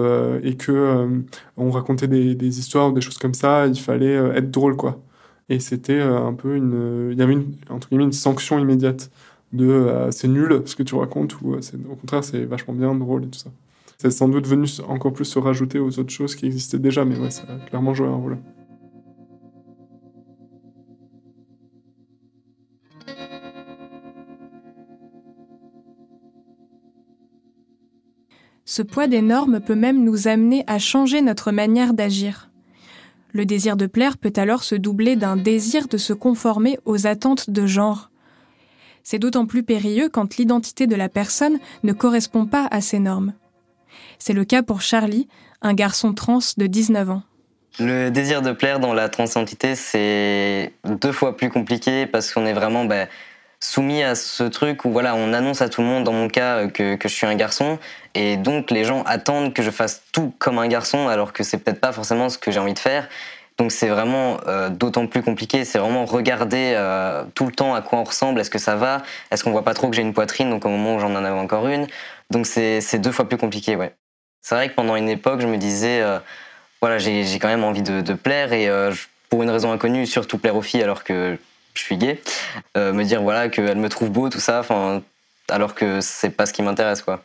[SPEAKER 7] et que on racontait des, des histoires ou des choses comme ça, il fallait être drôle, quoi. Et c'était euh, un peu une. Il y avait une, entre guillemets, une sanction immédiate de euh, c'est nul ce que tu racontes ou euh, au contraire c'est vachement bien, drôle et tout ça. C'est sans doute venu encore plus se rajouter aux autres choses qui existaient déjà, mais ouais, ça a clairement joué un rôle.
[SPEAKER 4] Ce poids des normes peut même nous amener à changer notre manière d'agir. Le désir de plaire peut alors se doubler d'un désir de se conformer aux attentes de genre. C'est d'autant plus périlleux quand l'identité de la personne ne correspond pas à ces normes. C'est le cas pour Charlie, un garçon trans de 19 ans.
[SPEAKER 13] Le désir de plaire dans la transidentité, c'est deux fois plus compliqué parce qu'on est vraiment ben, soumis à ce truc où voilà, on annonce à tout le monde, dans mon cas, que, que, je suis un garçon, et donc les gens attendent que je fasse tout comme un garçon, alors que c'est peut-être pas forcément ce que j'ai envie de faire. Donc c'est vraiment euh, d'autant plus compliqué. C'est vraiment regarder euh, tout le temps à quoi on ressemble. Est-ce que ça va? Est-ce qu'on voit pas trop que j'ai une poitrine? Donc au moment où j'en en avais encore une. Donc c'est deux fois plus compliqué, ouais. C'est vrai que pendant une époque, je me disais, euh, voilà, j'ai quand même envie de plaire et pour une raison inconnue, surtout plaire aux filles alors que je suis gay. me dire voilà qu'elles me trouvent beau, tout ça, alors que c'est pas ce qui m'intéresse, quoi.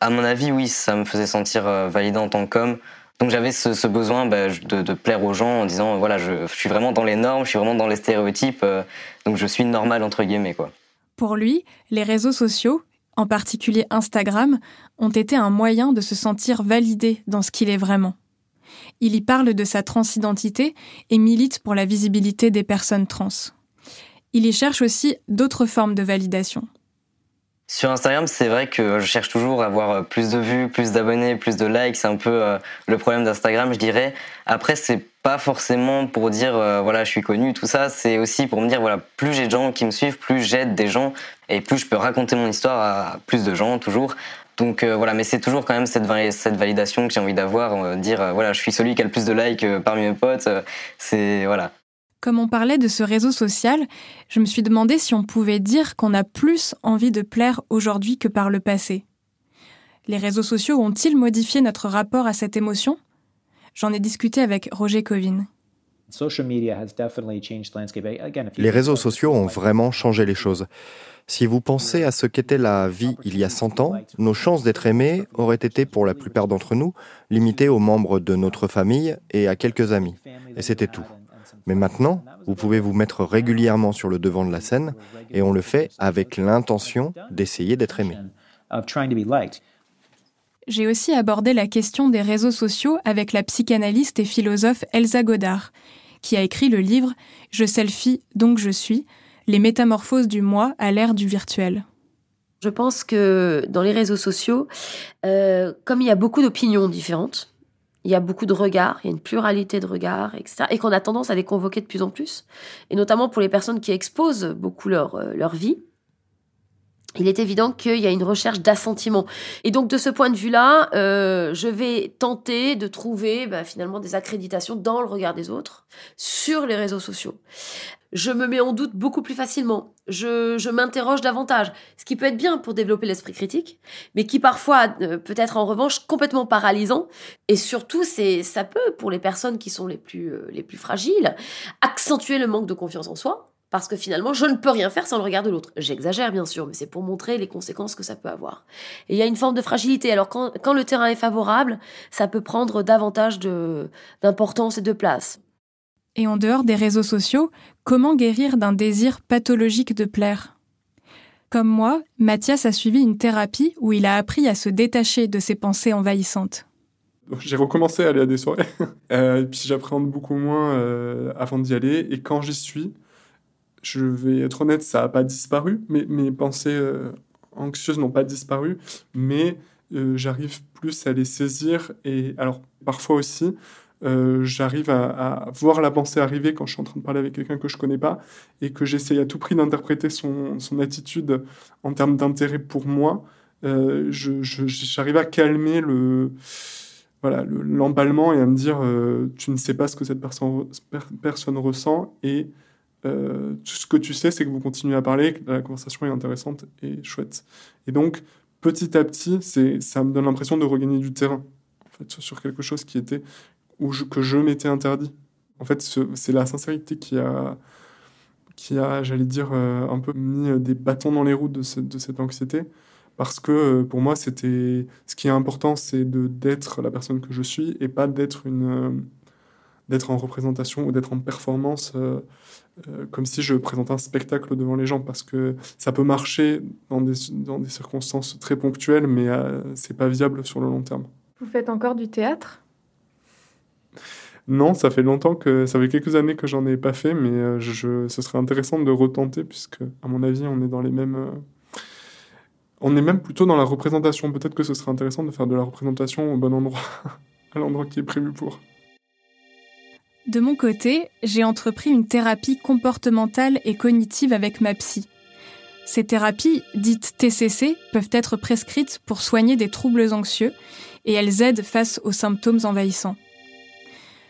[SPEAKER 13] À mon avis, oui, ça me faisait sentir validé en tant qu'homme. Donc j'avais ce, besoin bah, de, plaire aux gens en disant voilà je, suis vraiment dans les normes, je suis vraiment dans les stéréotypes, euh, donc je suis normal entre guillemets quoi.
[SPEAKER 4] Pour lui, les réseaux sociaux, en particulier Instagram, ont été un moyen de se sentir validé dans ce qu'il est vraiment. Il y parle de sa transidentité et milite pour la visibilité des personnes trans. Il y cherche aussi d'autres formes de validation.
[SPEAKER 13] Sur Instagram, c'est vrai que je cherche toujours à avoir plus de vues, plus d'abonnés, plus de likes. C'est un peu euh, le problème d'Instagram, je dirais. Après, c'est pas forcément pour dire euh, voilà, je suis connu, tout ça. C'est aussi pour me dire voilà, plus j'ai de gens qui me suivent, plus j'aide des gens et plus je peux raconter mon histoire à plus de gens, toujours. Donc euh, voilà, mais c'est toujours quand même cette, cette validation que j'ai envie d'avoir, dire voilà, je suis celui qui a le plus de likes parmi mes potes. c'est voilà.
[SPEAKER 4] Comme on parlait de ce réseau social, je me suis demandé si on pouvait dire qu'on a plus envie de plaire aujourd'hui que par le passé. Les réseaux sociaux ont-ils modifié notre rapport à cette émotion? J'en ai discuté avec Roger Covin.
[SPEAKER 9] Les réseaux sociaux ont vraiment changé les choses. Si vous pensez à ce qu'était la vie il y a 100 ans, nos chances d'être aimés auraient été pour la plupart d'entre nous limitées aux membres de notre famille et à quelques amis. Et c'était tout. Mais maintenant, vous pouvez vous mettre régulièrement sur le devant de la scène et on le fait avec l'intention d'essayer d'être aimé.
[SPEAKER 4] J'ai aussi abordé la question des réseaux sociaux avec la psychanalyste et philosophe Elsa Godard, qui a écrit le livre Je selfie, donc je suis, les métamorphoses du moi à l'ère du virtuel.
[SPEAKER 8] Je pense que dans les réseaux sociaux, euh, comme il y a beaucoup d'opinions différentes, il y a beaucoup de regards, il y a une pluralité de regards, etc. Et qu'on a tendance à les convoquer de plus en plus. Et notamment pour les personnes qui exposent beaucoup leur, euh, leur vie. Il est évident qu'il y a une recherche d'assentiment. Et donc, de ce point de vue-là, euh, je vais tenter de trouver bah, finalement des accréditations dans le regard des autres sur les réseaux sociaux je me mets en doute beaucoup plus facilement, je, m'interroge davantage, ce qui peut être bien pour développer l'esprit critique, mais qui parfois euh, peut être en revanche complètement paralysant, et surtout c'est ça peut pour les personnes qui sont les plus euh, les plus fragiles accentuer le manque de confiance en soi, parce que finalement je ne peux rien faire sans le regard de l'autre. J'exagère bien sûr, mais c'est pour montrer les conséquences que ça peut avoir. Et il y a une forme de fragilité. Alors quand, quand le terrain est favorable, ça peut prendre davantage d'importance et de place.
[SPEAKER 4] Et en dehors des réseaux sociaux, comment guérir d'un désir pathologique de plaire? Comme moi, Mathias a suivi une thérapie où il a appris à se détacher de ses pensées envahissantes.
[SPEAKER 7] J'ai recommencé à aller à des soirées, euh, puis j'appréhende beaucoup moins euh, avant d'y aller. Et quand j'y suis, je vais être honnête, ça n'a pas disparu. mais mes pensées euh, anxieuses n'ont pas disparu, mais j'arrive plus à les saisir. Et alors, parfois aussi, euh, j'arrive à, voir la pensée arriver quand je suis en train de parler avec quelqu'un que je connais pas et que j'essaye à tout prix d'interpréter son, son, attitude en termes d'intérêt pour moi. Euh, j'arrive à calmer le voilà l'emballement et à me dire euh, tu ne sais pas ce que cette personne, personne ressent et tout ce que tu sais c'est que vous continuez à parler que la conversation est intéressante et chouette et donc petit à petit ça me donne l'impression de regagner du terrain sur quelque chose qui était ou que je m'étais interdit. En fait, c'est la sincérité qui a, qui a j'allais dire, euh, un peu mis euh, des bâtons dans les roues de, cette anxiété. Parce que euh, pour moi, c'était ce qui est important, c'est d'être la personne que je suis et pas d'être une d'être en représentation ou d'être en performance comme si je présentais un spectacle devant les gens parce que ça peut marcher dans des, dans des circonstances très ponctuelles mais c'est pas viable sur le long terme.
[SPEAKER 4] Vous faites encore du théâtre?
[SPEAKER 7] Non, ça fait longtemps que ça fait quelques années que j'en ai pas fait, mais euh, ce serait intéressant de retenter puisque, à mon avis, on est dans les mêmes. Euh, on est même plutôt dans la représentation. Peut-être que ce serait intéressant de faire de la représentation au bon endroit, à l'endroit qui est prévu pour.
[SPEAKER 4] De mon côté, j'ai entrepris une thérapie comportementale et cognitive avec ma psy. Ces thérapies, dites TCC, peuvent être prescrites pour soigner des troubles anxieux et elles aident face aux symptômes envahissants.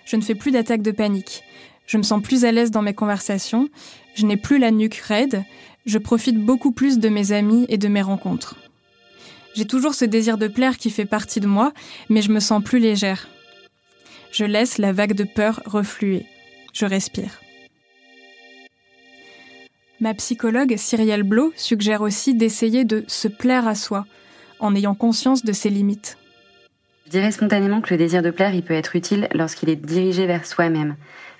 [SPEAKER 4] Je ne fais plus d'attaques de panique. Je me sens plus à l'aise dans mes conversations. Je n'ai plus la nuque raide. Je profite beaucoup plus de mes amis et de mes rencontres. J'ai toujours ce désir de plaire qui fait partie de moi, mais je me sens plus légère. Je laisse la vague de peur refluer. Je respire. Ma psychologue Cyrielle Blo suggère aussi d'essayer de se plaire à soi, en ayant conscience de ses limites.
[SPEAKER 12] Je dirais spontanément que le désir de plaire, il peut être utile lorsqu'il est dirigé vers soi-même,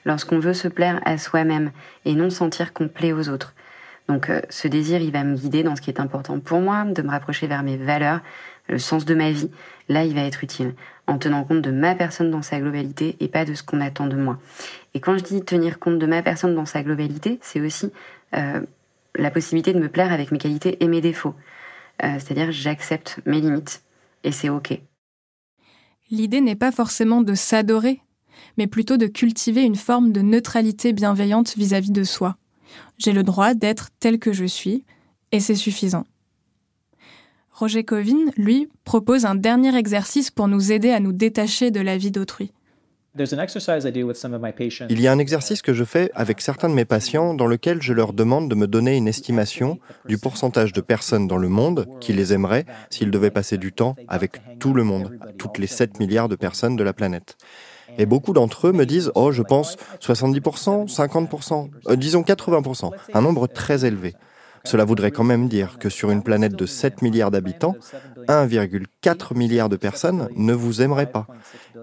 [SPEAKER 12] lorsqu'on veut se plaire à soi-même et non sentir qu'on plaît aux autres. Donc euh, ce désir, il va me guider dans ce qui est important pour moi, de me rapprocher vers mes valeurs, le sens de ma vie. Là, il va être utile, en tenant compte de ma personne dans sa globalité et pas de ce qu'on attend de moi. Et quand je dis tenir compte de ma personne dans sa globalité, c'est aussi euh, la possibilité de me plaire avec mes qualités et mes défauts. Euh, c'est-à-dire j'accepte mes limites et c'est OK.
[SPEAKER 4] L'idée n'est pas forcément de s'adorer, mais plutôt de cultiver une forme de neutralité bienveillante vis-à-vis de soi. J'ai le droit d'être tel que je suis, et c'est suffisant. Roger Covin, lui, propose un dernier exercice pour nous aider à nous détacher de la vie d'autrui.
[SPEAKER 9] Il y a un exercice que je fais avec certains de mes patients dans lequel je leur demande de me donner une estimation du pourcentage de personnes dans le monde qui les aimeraient s'ils devaient passer du temps avec tout le monde, toutes les 7 milliards de personnes de la planète. Et beaucoup d'entre eux me disent, oh, je pense 70%, 50%, euh, disons 80%, un nombre très élevé. Cela voudrait quand même dire que sur une planète de 7 milliards d'habitants, 1,4 milliard de personnes ne vous aimeraient pas.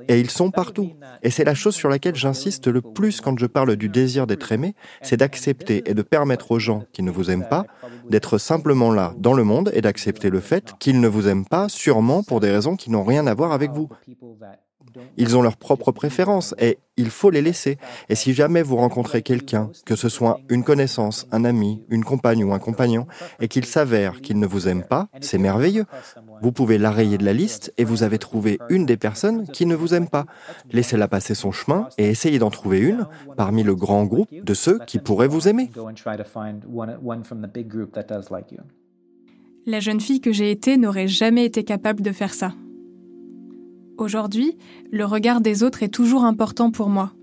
[SPEAKER 9] Et ils sont partout. Et c'est la chose sur laquelle j'insiste le plus quand je parle du désir d'être aimé, c'est d'accepter et de permettre aux gens qui ne vous aiment pas d'être simplement là dans le monde et d'accepter le fait qu'ils ne vous aiment pas sûrement pour des raisons qui n'ont rien à voir avec vous. Ils ont leurs propres préférences et il faut les laisser. Et si jamais vous rencontrez quelqu'un, que ce soit une connaissance, un ami, une compagne ou un compagnon, et qu'il s'avère qu'il ne vous aime pas, c'est merveilleux. Vous pouvez l'arrayer de la liste et vous avez trouvé une des personnes qui ne vous aime pas. Laissez-la passer son chemin et essayez d'en trouver une parmi le grand groupe de ceux qui pourraient vous aimer.
[SPEAKER 4] La jeune fille que j'ai été n'aurait jamais été capable de faire ça. Aujourd'hui, le regard des autres est toujours important pour moi,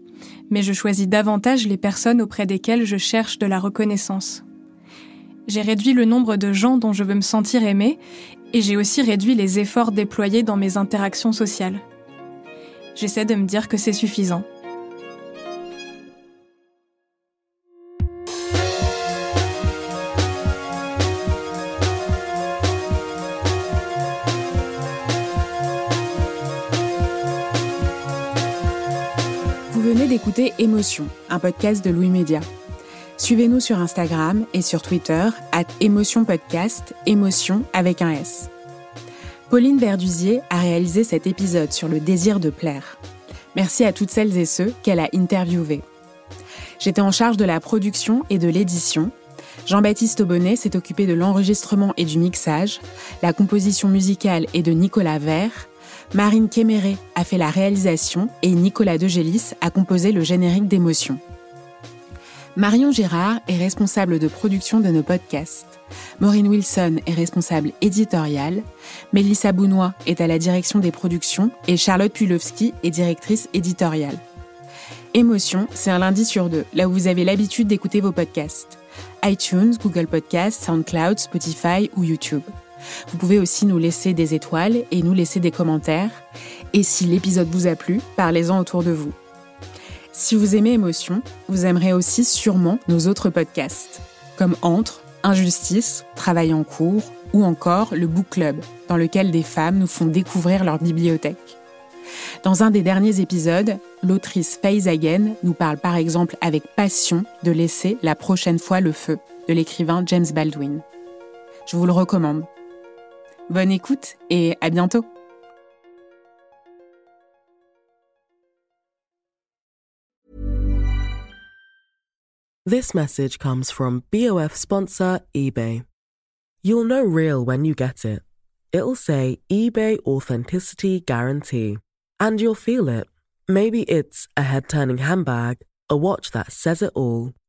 [SPEAKER 4] mais je choisis davantage les personnes auprès desquelles je cherche de la reconnaissance. J'ai réduit le nombre de gens dont je veux me sentir aimée et j'ai aussi réduit les efforts déployés dans mes interactions sociales. J'essaie de me dire que c'est suffisant.
[SPEAKER 3] Émotion, un podcast de Louis Média. Suivez-nous sur Instagram et sur Twitter, at Émotion Podcast, émotion avec un S. Pauline Verdusier a réalisé cet épisode sur le désir de plaire. Merci à toutes celles et ceux qu'elle a interviewés. J'étais en charge de la production et de l'édition. Jean-Baptiste Aubonnet s'est occupé de l'enregistrement et du mixage. La composition musicale est de Nicolas Vert Marine Kéméré a fait la réalisation et Nicolas Degélis a composé le générique d'émotion. Marion Gérard est responsable de production de nos podcasts. Maureen Wilson est responsable éditoriale. Mélissa Bounois est à la direction des productions et Charlotte Pulowski est directrice éditoriale. Émotion, c'est un lundi sur deux, là où vous avez l'habitude d'écouter vos podcasts. iTunes, Google Podcasts, SoundCloud, Spotify ou YouTube. Vous pouvez aussi nous laisser des étoiles et nous laisser des commentaires. Et si l'épisode vous a plu, parlez-en autour de vous. Si vous aimez Émotion, vous aimerez aussi sûrement nos autres podcasts, comme Entre, Injustice, Travail en cours ou encore le Book Club, dans lequel des femmes nous font découvrir leur bibliothèque. Dans un des derniers épisodes, l'autrice Faye Hagen nous parle par exemple avec passion de laisser la prochaine fois le feu de l'écrivain James Baldwin. Je vous le recommande. Bonne écoute et à bientôt.
[SPEAKER 14] This message comes from BOF sponsor eBay. You'll know real when you get it. It'll say eBay Authenticity Guarantee. And you'll feel it. Maybe it's a head turning handbag, a watch that says it all